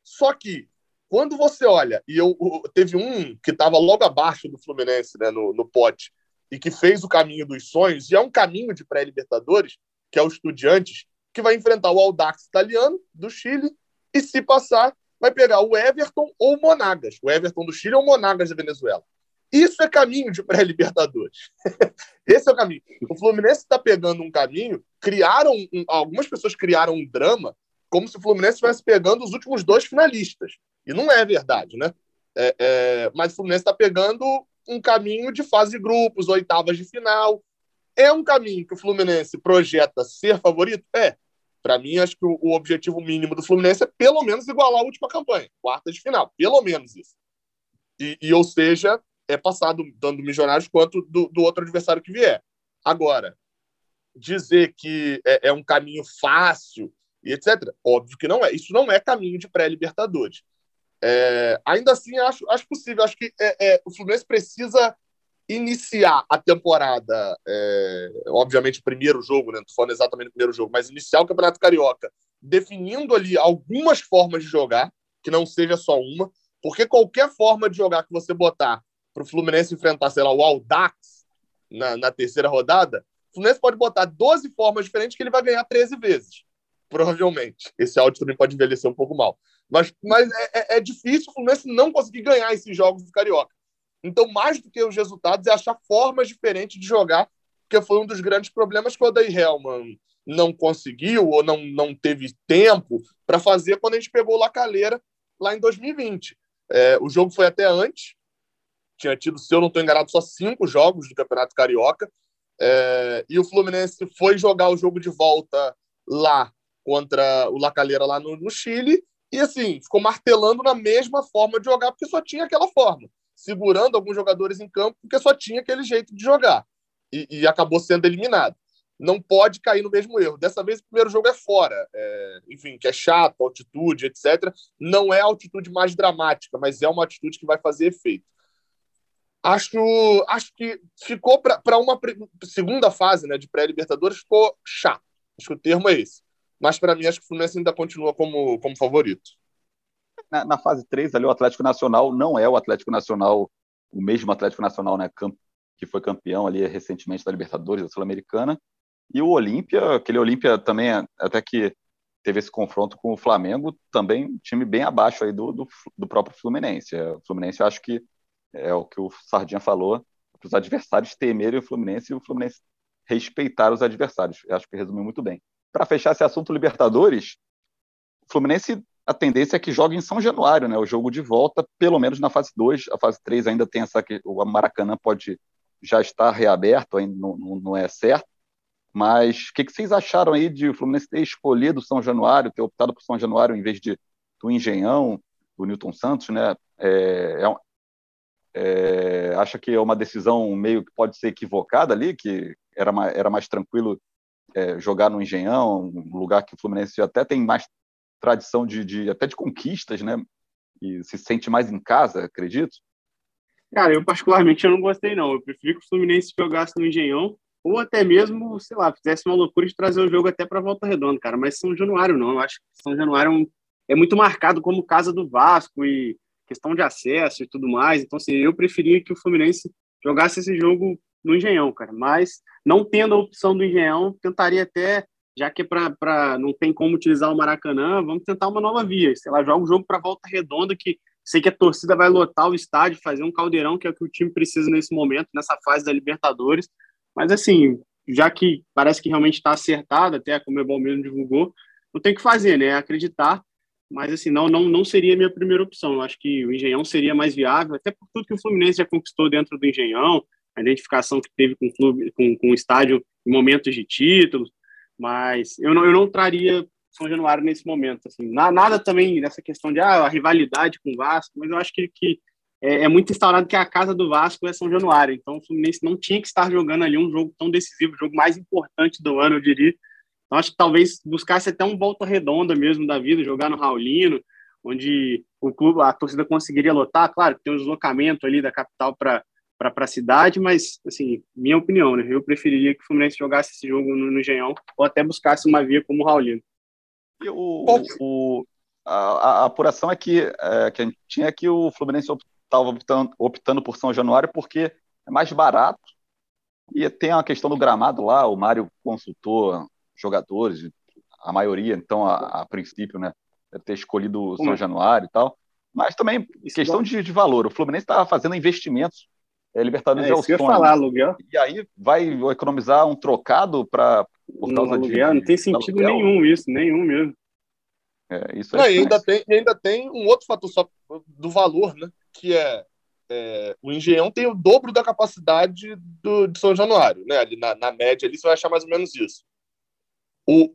Só que, quando você olha, e eu, teve um que estava logo abaixo do Fluminense, né, no, no pote, e que fez o caminho dos sonhos, e é um caminho de pré-Libertadores, que é o Estudiantes, que vai enfrentar o Audax italiano, do Chile, e se passar, vai pegar o Everton ou o Monagas. O Everton do Chile ou o Monagas da Venezuela. Isso é caminho de pré-Libertadores. Esse é o caminho. O Fluminense está pegando um caminho, criaram, um, algumas pessoas criaram um drama como se o Fluminense estivesse pegando os últimos dois finalistas. E não é verdade, né? É, é, mas o Fluminense está pegando um caminho de fase de grupos, oitavas de final. É um caminho que o Fluminense projeta ser favorito? É. Para mim, acho que o, o, objetivo mínimo do Fluminense é pelo menos igualar a última campanha, quarta de final. Pelo menos isso. E, e ou seja, é passado tanto do Milionários quanto do, do outro adversário que vier. Agora, dizer que é, é, um caminho fácil e etc. Óbvio que não é. Isso não é caminho de pré-Libertadores. É, ainda assim, acho, acho possível. Acho que é, é, o Fluminense precisa iniciar a temporada, é, obviamente, primeiro jogo, né? não estou falando exatamente o primeiro jogo, mas iniciar o Campeonato Carioca definindo ali algumas formas de jogar, que não seja só uma, porque qualquer forma de jogar que você botar para o Fluminense enfrentar, sei lá, o Aldax na, na terceira rodada, o Fluminense pode botar 12 formas diferentes que ele vai ganhar 13 vezes provavelmente. Esse áudio também pode envelhecer um pouco mal. Mas, mas é, é, é difícil o Fluminense não conseguir ganhar esses jogos do Carioca. Então, mais do que os resultados, é achar formas diferentes de jogar, porque foi um dos grandes problemas que o Odair Helman não conseguiu ou não, não teve tempo para fazer quando a gente pegou o Lacaleira lá em 2020. É, o jogo foi até antes, tinha tido, se eu não estou enganado, só cinco jogos do Campeonato Carioca, é, e o Fluminense foi jogar o jogo de volta lá contra o Lacalheira lá no, no, Chile, e assim, ficou martelando na mesma forma de jogar, porque só tinha aquela forma, segurando alguns jogadores em campo, porque só tinha aquele jeito de jogar, e, e acabou sendo eliminado. Não pode cair no mesmo erro. Dessa vez, o primeiro jogo é fora, é, enfim, que é chato, altitude, etc. Não é a altitude mais dramática, mas é uma atitude que vai fazer efeito. Acho, acho que ficou para uma segunda fase né, de pré-Libertadores, ficou chato. Acho que o termo é esse mas para mim acho que o Fluminense ainda continua como, como favorito. Na, na, fase 3 ali, o Atlético Nacional não é o Atlético Nacional, o mesmo Atlético Nacional, né, que foi campeão ali recentemente da Libertadores, da Sul-Americana, e o Olímpia, aquele Olímpia também, até que teve esse confronto com o Flamengo, também um time bem abaixo aí do, do, do próprio Fluminense. O Fluminense, eu acho que é o que o Sardinha falou, os adversários temerem o Fluminense e o Fluminense respeitar os adversários. Eu acho que resumiu muito bem para fechar esse assunto Libertadores, o Fluminense, a tendência é que jogue em São Januário, né? O jogo de volta, pelo menos na fase 2. A fase 3 ainda tem essa que o Maracanã pode já estar reaberto, ainda não, não, é certo. Mas o que, que, vocês acharam aí de o Fluminense ter escolhido São Januário, ter optado por São Januário em vez de do Engenhão, do Newton Santos, né? É, é, acha que é uma decisão meio que pode ser equivocada ali, que era mais, era mais tranquilo é, jogar no Engenhão, um lugar que o Fluminense até tem mais tradição de, de, até de conquistas, né? E se sente mais em casa, acredito. Cara, eu particularmente eu não gostei não. Eu preferi que o Fluminense jogasse no Engenhão ou até mesmo, sei lá, fizesse uma loucura de trazer o jogo até para Volta Redonda, cara. Mas São Januário não. Eu acho que São Januário é, um, é muito marcado como casa do Vasco e questão de acesso e tudo mais. Então, assim, eu preferia que o Fluminense jogasse esse jogo no Engenhão, cara. Mas não tendo a opção do Engenhão, tentaria até, já que é para não tem como utilizar o Maracanã, vamos tentar uma nova via. Sei lá, joga o jogo para volta redonda que sei que a torcida vai lotar o estádio, fazer um caldeirão que é o que o time precisa nesse momento, nessa fase da Libertadores. Mas assim, já que parece que realmente está acertado, até a Comebol mesmo divulgou, não tem que fazer, né? É acreditar. Mas assim, não, não, não seria a minha primeira opção. Eu acho que o Engenhão seria mais viável, até por tudo que o Fluminense já conquistou dentro do Engenhão, a identificação que teve com o clube, com, com o estádio em momentos de títulos, mas eu não, eu não traria São Januário nesse momento. Assim, nada também nessa questão de ah, a rivalidade com o Vasco, mas eu acho que, que é, é, muito instaurado que a casa do Vasco é São Januário, então o Fluminense não tinha que estar jogando ali um jogo tão decisivo, o jogo mais importante do ano, eu diria. Então acho que talvez buscasse até um volta redonda mesmo da vida, jogar no Raulino, onde o clube, a torcida conseguiria lotar, claro, tem um deslocamento ali da capital para para a cidade, mas, assim, minha opinião, né? Eu preferiria que o Fluminense jogasse esse jogo no, no Engenhão ou até buscasse uma via como o Raulino. E o, o a, a, apuração é que, é, que a gente tinha que o Fluminense estava optando, optando por São Januário porque é mais barato e tem a questão do gramado lá, o Mário consultou jogadores, a maioria, então, a, a princípio, né, deve ter escolhido São Januário e tal, mas também Isso questão de, de valor. O Fluminense estava fazendo investimentos É, Libertadores é, é o sonho. falar, aluguel. E aí vai economizar um trocado para por causa aluguel, de, não tem sentido nenhum isso, nenhum mesmo. É, isso é não, e ainda tem ainda tem um outro fator só do valor, né? Que é, é o Engenhão tem o dobro da capacidade do, de São Januário, né? Ali na, na média ali você vai achar mais ou menos isso. O,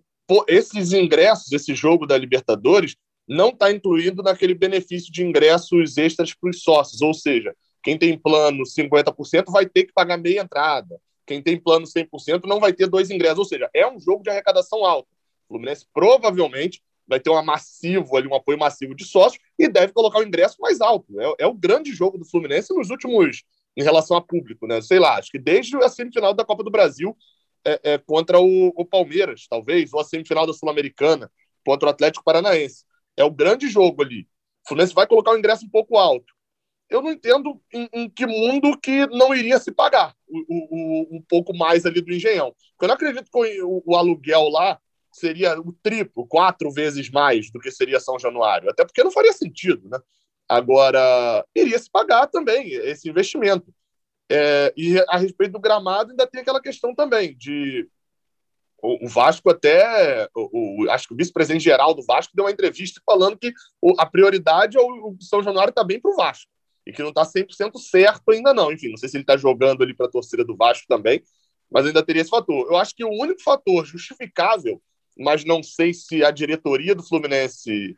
esses ingressos, esse jogo da Libertadores, não está incluído naquele benefício de ingressos extras para os sócios, ou seja, quem tem plano 50% vai ter que pagar meia entrada. Quem tem plano 100% não vai ter dois ingressos. Ou seja, é um jogo de arrecadação alta. O Fluminense provavelmente vai ter um massivo ali, um apoio massivo de sócios e deve colocar o ingresso mais alto. É, é o grande jogo do Fluminense nos últimos, em relação a público, né? Sei lá, acho que desde a semifinal da Copa do Brasil é, é, contra o, o, Palmeiras, talvez, ou a semifinal da Sul-Americana contra o Atlético Paranaense. É o grande jogo ali. O Fluminense vai colocar o ingresso um pouco alto eu não entendo em, em, que mundo que não iria se pagar o, o, um pouco mais ali do engenhão. Eu não acredito que o, aluguel lá seria o triplo, quatro vezes mais do que seria São Januário. Até porque não faria sentido, né? Agora, iria se pagar também esse investimento. É, e a respeito do gramado, ainda tem aquela questão também de o, Vasco até, o, o, acho que o vice-presidente geral do Vasco deu uma entrevista falando que a prioridade é o, São Januário está bem para o Vasco e que não está 100% certo ainda não. Enfim, não sei se ele está jogando ali para a torcida do Vasco também, mas ainda teria esse fator. Eu acho que o único fator justificável, mas não sei se a diretoria do Fluminense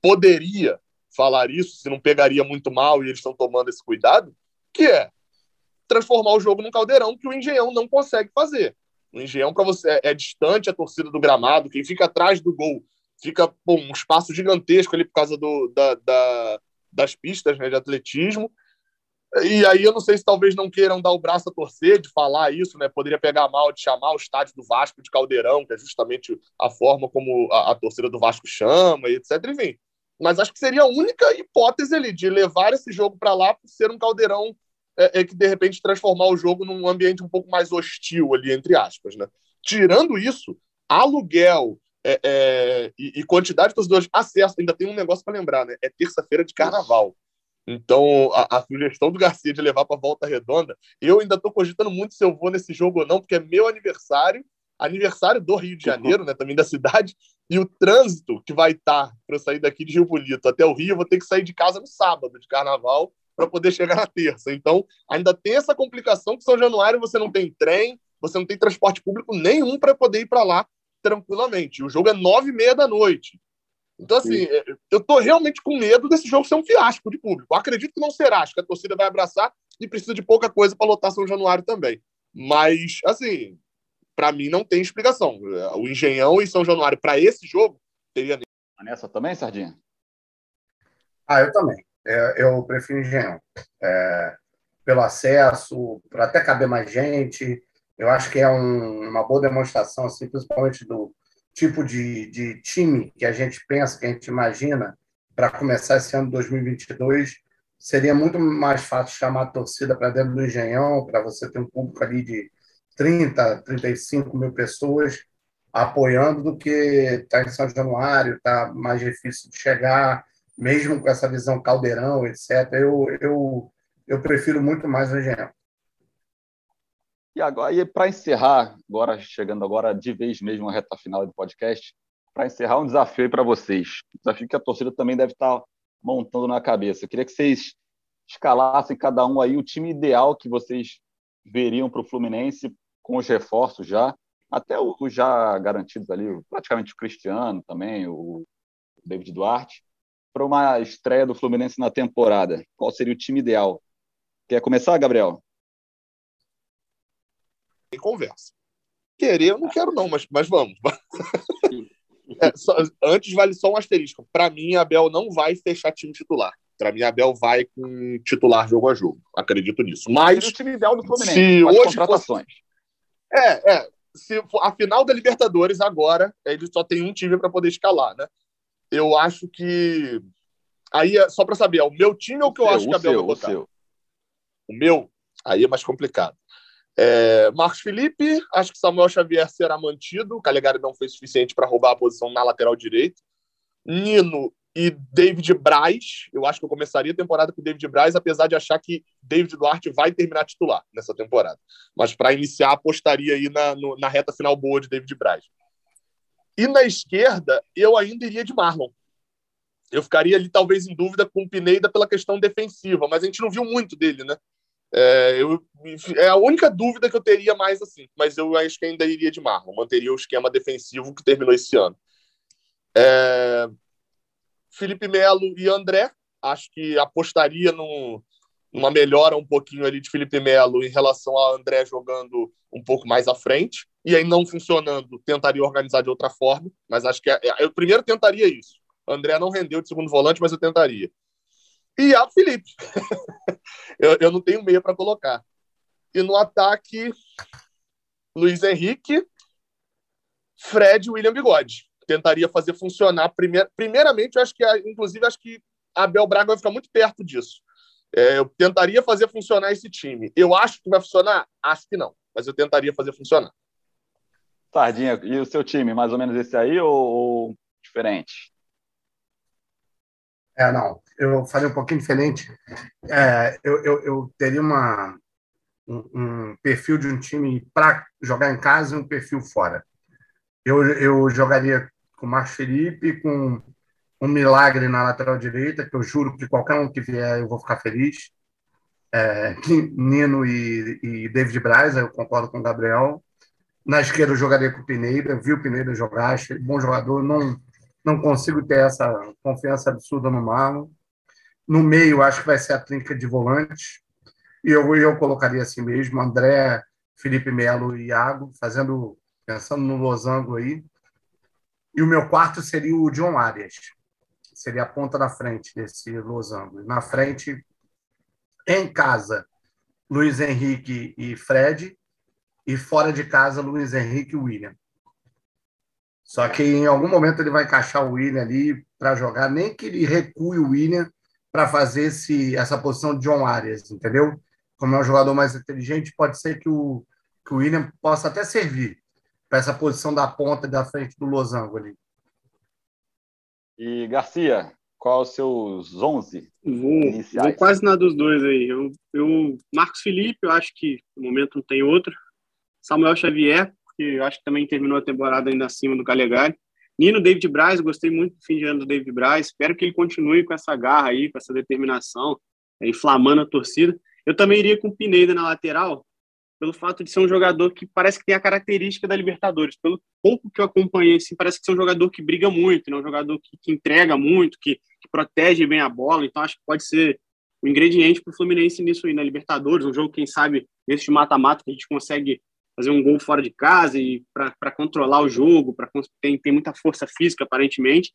poderia falar isso, se não pegaria muito mal e eles estão tomando esse cuidado, que é transformar o jogo num caldeirão que o Engenhão não consegue fazer. O Engenhão para você é, é, distante a torcida do gramado, quem fica atrás do gol fica pô, um espaço gigantesco ali por causa do, da, da das pistas né, de atletismo. E aí eu não sei se talvez não queiram dar o braço a torcer de falar isso, né? Poderia pegar mal de chamar o estádio do Vasco de Caldeirão, que é justamente a forma como a, a torcida do Vasco chama, e etc. Enfim. Mas acho que seria a única hipótese ali de levar esse jogo para lá por ser um caldeirão é, é, que de repente transformar o jogo num ambiente um pouco mais hostil ali, entre aspas, né? Tirando isso, aluguel, é, é, e, e, quantidade de torcedores, acesso, ainda tem um negócio para lembrar, né? É terça-feira de carnaval. Então, a, a, sugestão do Garcia de levar para Volta Redonda, eu ainda estou cogitando muito se eu vou nesse jogo ou não, porque é meu aniversário, aniversário do Rio de Janeiro, né? Também da cidade, e o trânsito que vai estar tá para eu sair daqui de Rio Bonito até o Rio, eu vou ter que sair de casa no sábado de carnaval para poder chegar na terça. Então, ainda tem essa complicação que São Januário você não tem trem, você não tem transporte público nenhum para poder ir para lá tranquilamente. O jogo é nove e meia da noite. Então, assim, Sim. É, eu tô realmente com medo desse jogo ser um fiasco de público. Eu acredito que não será. Acho que a torcida vai abraçar e precisa de pouca coisa para lotar São Januário também. Mas, assim, para mim não tem explicação. O Engenhão e São Januário, para esse jogo, teria. Nessa também, Sardinha? Ah, eu também. É, eu prefiro Engenhão. É, pelo acesso, para até caber mais gente. Eu acho que é um, uma boa demonstração, assim, principalmente do tipo de, de time que a gente pensa, que a gente imagina para começar esse ano 2022. Seria muito mais fácil chamar a torcida para dentro do Engenhão, para você ter um público ali de 30, 35 mil pessoas apoiando do que estar tá em São Januário, está mais difícil de chegar, mesmo com essa visão caldeirão, etc. Eu, eu, eu prefiro muito mais o Engenhão. E agora, para encerrar, agora chegando agora de vez mesmo a reta final do podcast, para encerrar um desafio para vocês, um desafio que a torcida também deve estar tá montando na cabeça. Eu queria que vocês escalassem cada um aí o time ideal que vocês veriam para o Fluminense com os reforços já, até os já garantidos ali, praticamente o Cristiano também, o David Duarte, para uma estreia do Fluminense na temporada. Qual seria o time ideal? Quer começar, Gabriel? tem conversa. Querer, eu não quero, não, mas, mas vamos. É, só, antes vale só um asterisco. Para mim, a Abel não vai fechar time titular. Para mim, a Abel vai com titular jogo a jogo. Acredito nisso. Mas. o time ideal do Fluminense. Se hoje contratações. Fosse... É, é. Se a final da Libertadores agora, ele só tem um time para poder escalar, né? Eu acho que. Aí, é só para saber, é o meu time ou o que eu seu, acho que a seu, vai botar? O, seu. o meu? Aí é mais complicado. É, Marcos Felipe, acho que Samuel Xavier será mantido. O Calegari não foi suficiente para roubar a posição na lateral direita. Nino, e David Braz. Eu acho que eu começaria a temporada com David Braz, apesar de achar que David Duarte vai terminar titular nessa temporada. Mas para iniciar, apostaria aí na, no, na reta final boa de David Braz. E na esquerda, eu ainda iria de Marlon. Eu ficaria ali, talvez, em dúvida com o Pineda pela questão defensiva, mas a gente não viu muito dele, né? É, eu, é a única dúvida que eu teria mais assim, mas eu acho que ainda iria de Marlon, manteria o esquema defensivo que terminou esse ano. É, Felipe Melo e André, acho que apostaria no, numa melhora um pouquinho ali de Felipe Melo em relação a André jogando um pouco mais à frente, e aí não funcionando, tentaria organizar de outra forma, mas acho que é, é, eu primeiro tentaria isso. André não rendeu de segundo volante, mas eu tentaria. E Iago Felipe. eu, eu não tenho meia para colocar. E no ataque, Luiz Henrique, Fred e William Bigode. Tentaria fazer funcionar. Primeir, primeiramente, eu acho que, inclusive, acho que Abel Braga vai ficar muito perto disso. É, eu tentaria fazer funcionar esse time. Eu acho que vai funcionar? Acho que não, mas eu tentaria fazer funcionar. Sardinha, e o seu time, mais ou menos esse aí ou, ou diferente? É, não, eu falei um pouquinho diferente. É, eu, eu, eu, teria uma, um, um, perfil de um time para jogar em casa e um perfil fora. Eu, eu jogaria com o Marcos Felipe, com um milagre na lateral direita, que eu juro que qualquer um que vier eu vou ficar feliz. É, Nino e, e David Braz, eu concordo com o Gabriel. Na esquerda eu jogaria com o Pineda, vi o Pineda jogar, achei bom jogador, não não consigo ter essa confiança absurda no Marlon. No meio, acho que vai ser a trinca de volantes. E eu, eu colocaria assim mesmo, André, Felipe Melo e Iago, fazendo, pensando no losango aí. E o meu quarto seria o John Arias. Seria a ponta da frente desse losango. Na frente, em casa, Luiz Henrique e Fred. E fora de casa, Luiz Henrique e William. Só que em algum momento ele vai encaixar o William ali para jogar, nem que ele recue o William para fazer esse, essa posição de John Arias, entendeu? Como é um jogador mais inteligente, pode ser que o, que o William possa até servir para essa posição da ponta da frente do losango ali. E Garcia, qual os seus 11 vou, iniciais? Vou quase na dos dois aí. Eu, eu, Marcos Felipe, eu acho que no momento não tem outro. Samuel Xavier, que eu acho que também terminou a temporada ainda acima do Calegari. Nino David Braz, gostei muito do fim de ano do David Braz. Espero que ele continue com essa garra aí, com essa determinação, é, inflamando a torcida. Eu também iria com o Pineda na lateral, pelo fato de ser um jogador que parece que tem a característica da Libertadores. Pelo pouco que eu acompanhei, assim, parece que é um jogador que briga muito, né? um jogador que, que entrega muito, que, protege bem a bola. Então, acho que pode ser um ingrediente para o Fluminense nisso aí na Libertadores. Um jogo, quem sabe, nesse mata-mata, que a gente consegue fazer um gol fora de casa e para controlar o jogo, para tem, tem muita força física aparentemente.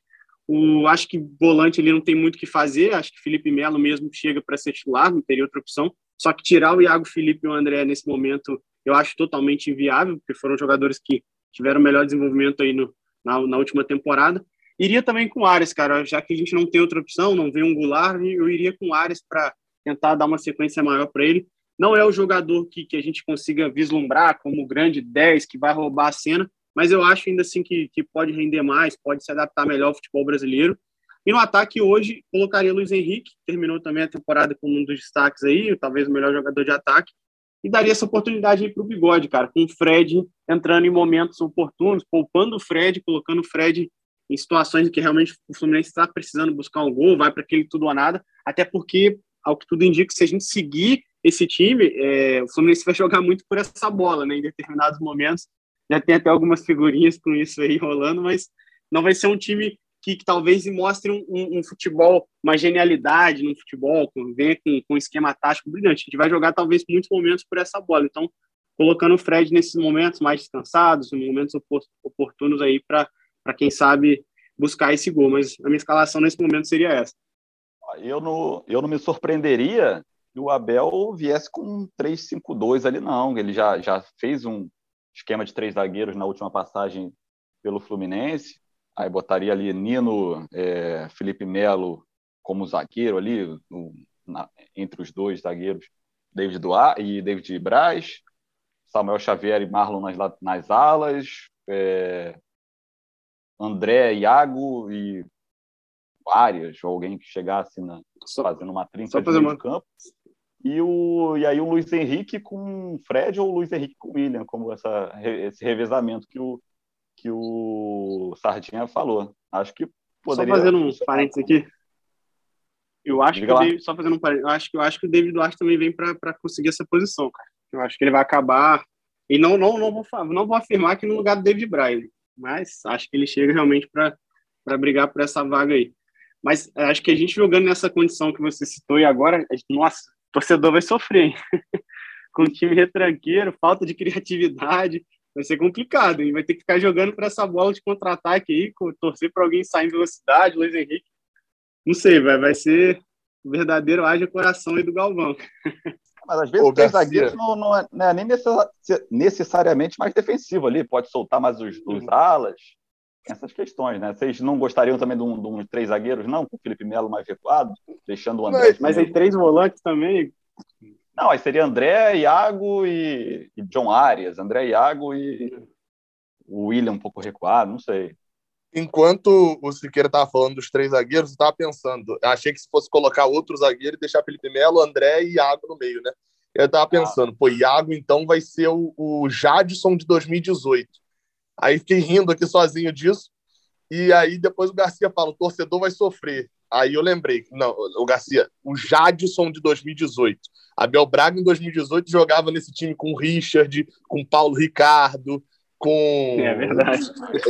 O, acho que volante ele não tem muito o que fazer, acho que Felipe Melo mesmo chega para ser titular, não teria outra opção. Só que tirar o Iago Felipe e o André nesse momento eu acho totalmente inviável, porque foram jogadores que tiveram melhor desenvolvimento aí no, na, na última temporada. Iria também com o Ares, cara, já que a gente não tem outra opção, não vem um Goulart, eu iria com o Ares para tentar dar uma sequência maior para ele. Não é o jogador que, que a gente consiga vislumbrar como o grande 10 que vai roubar a cena, mas eu acho ainda assim que, que pode render mais, pode se adaptar melhor ao futebol brasileiro. E no ataque hoje, colocaria Luiz Henrique, que terminou também a temporada como um dos destaques aí, talvez o melhor jogador de ataque, e daria essa oportunidade aí para o Bigode, cara, com o Fred entrando em momentos oportunos, poupando o Fred, colocando o Fred em situações em que realmente o Fluminense está precisando buscar um gol, vai para aquele tudo ou nada, até porque, ao que tudo indica, se a gente seguir esse time, é, o Fluminense vai jogar muito por essa bola, né, em determinados momentos. Já tem até algumas figurinhas com isso aí rolando, mas não vai ser um time que, que talvez mostre um, um, um, futebol, uma genialidade no futebol, com, com, com um esquema tático brilhante. A gente vai jogar talvez muitos momentos por essa bola. Então, colocando o Fred nesses momentos mais descansados, momentos oportunos aí para quem sabe buscar esse gol. Mas a minha escalação nesse momento seria essa. Eu não, eu não me surpreenderia que o Abel viesse com um 3-5-2 ali, não. Ele já, já fez um esquema de três zagueiros na última passagem pelo Fluminense. Aí botaria ali Nino, é, Felipe Melo como zagueiro ali, no, na, entre os dois zagueiros, David Duarte e David Braz, Samuel Xavier e Marlon nas, nas alas, é, André, Iago e Arias, ou alguém que chegasse na, Só, fazendo uma trinca só de uma- campo. E, o, e aí o Luiz Henrique com o Fred ou o Luiz Henrique com o William, como essa, esse revezamento que o, que o Sardinha falou. Acho que só poderia. fazendo um funcionar. parênteses aqui. Eu acho Diga que. David, só fazendo um parênteses, eu acho que eu acho que o David Duarte também vem para conseguir essa posição, cara. Eu acho que ele vai acabar e não não não vou não vou afirmar que no lugar do David Braz, mas acho que ele chega realmente para brigar por essa vaga aí. Mas eh, acho que a gente jogando nessa condição que você citou e agora, gente- nossa, o torcedor vai sofrer, hein? Com um time retranqueiro, falta de criatividade, vai ser complicado, hein? Vai ter que ficar jogando para essa bola de contra-ataque aí, torcer para alguém sair em velocidade, Luiz Henrique. Não sei, vai, vai ser o verdadeiro haja coração aí do Galvão. Mas às vezes o três zagueiros não, não é, não é nem necessa- necessariamente mais defensivo ali, pode soltar mais os, os alas, essas questões, né? Vocês não gostariam também de, um, de uns três zagueiros, não? Com o Felipe Melo mais recuado, deixando o André. Mas aí três volantes também. Não, aí seria André, Iago e, e John Arias. André, Iago e o William um pouco recuado, não sei. Enquanto o Siqueira tava falando dos três zagueiros, eu tava pensando, eu achei que se fosse colocar outro zagueiro e deixar Felipe Melo, André e Iago no meio, né? Eu tava pensando, pô, Iago então vai ser o, o Jadson de 2018. Aí fiquei rindo aqui sozinho disso. E aí depois o Garcia fala, o torcedor vai sofrer. Aí eu lembrei, não, o Garcia, o Jadson de 2018. Abel Braga em 2018 jogava nesse time com o Richard, com o Paulo Ricardo, com É verdade.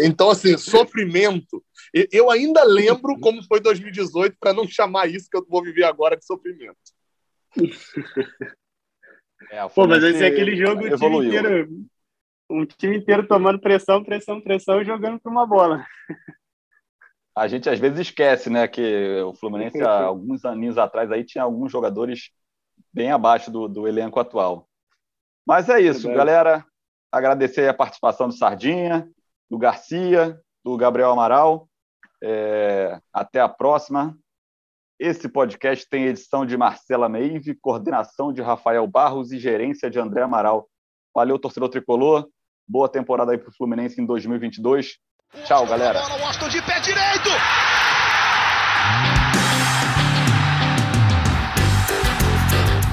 então, assim, sofrimento. Eu ainda lembro como foi 2018, para não chamar isso que eu vou viver agora de sofrimento. É, Pô, mas Fluminense esse é aquele jogo, o time evoluiu. inteiro. Um time inteiro tomando pressão, pressão, pressão e jogando por uma bola. A gente às vezes esquece, né, que o Fluminense há alguns aninhos atrás aí tinha alguns jogadores bem abaixo do, do elenco atual. Mas é isso, Verdade. galera. Agradecer a participação do Sardinha, do Garcia, do Gabriel Amaral. É, até a próxima. Esse podcast tem edição de Marcela Meive, coordenação de Rafael Barros e gerência de André Amaral. Valeu, torcedor tricolor. Boa temporada aí para o Fluminense em 2022. Tchau, galera. Washington de pé direito.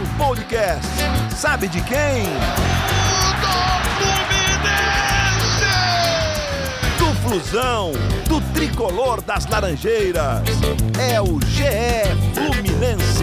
O podcast sabe de quem? flusão do tricolor das Laranjeiras. É o GE Fluminense.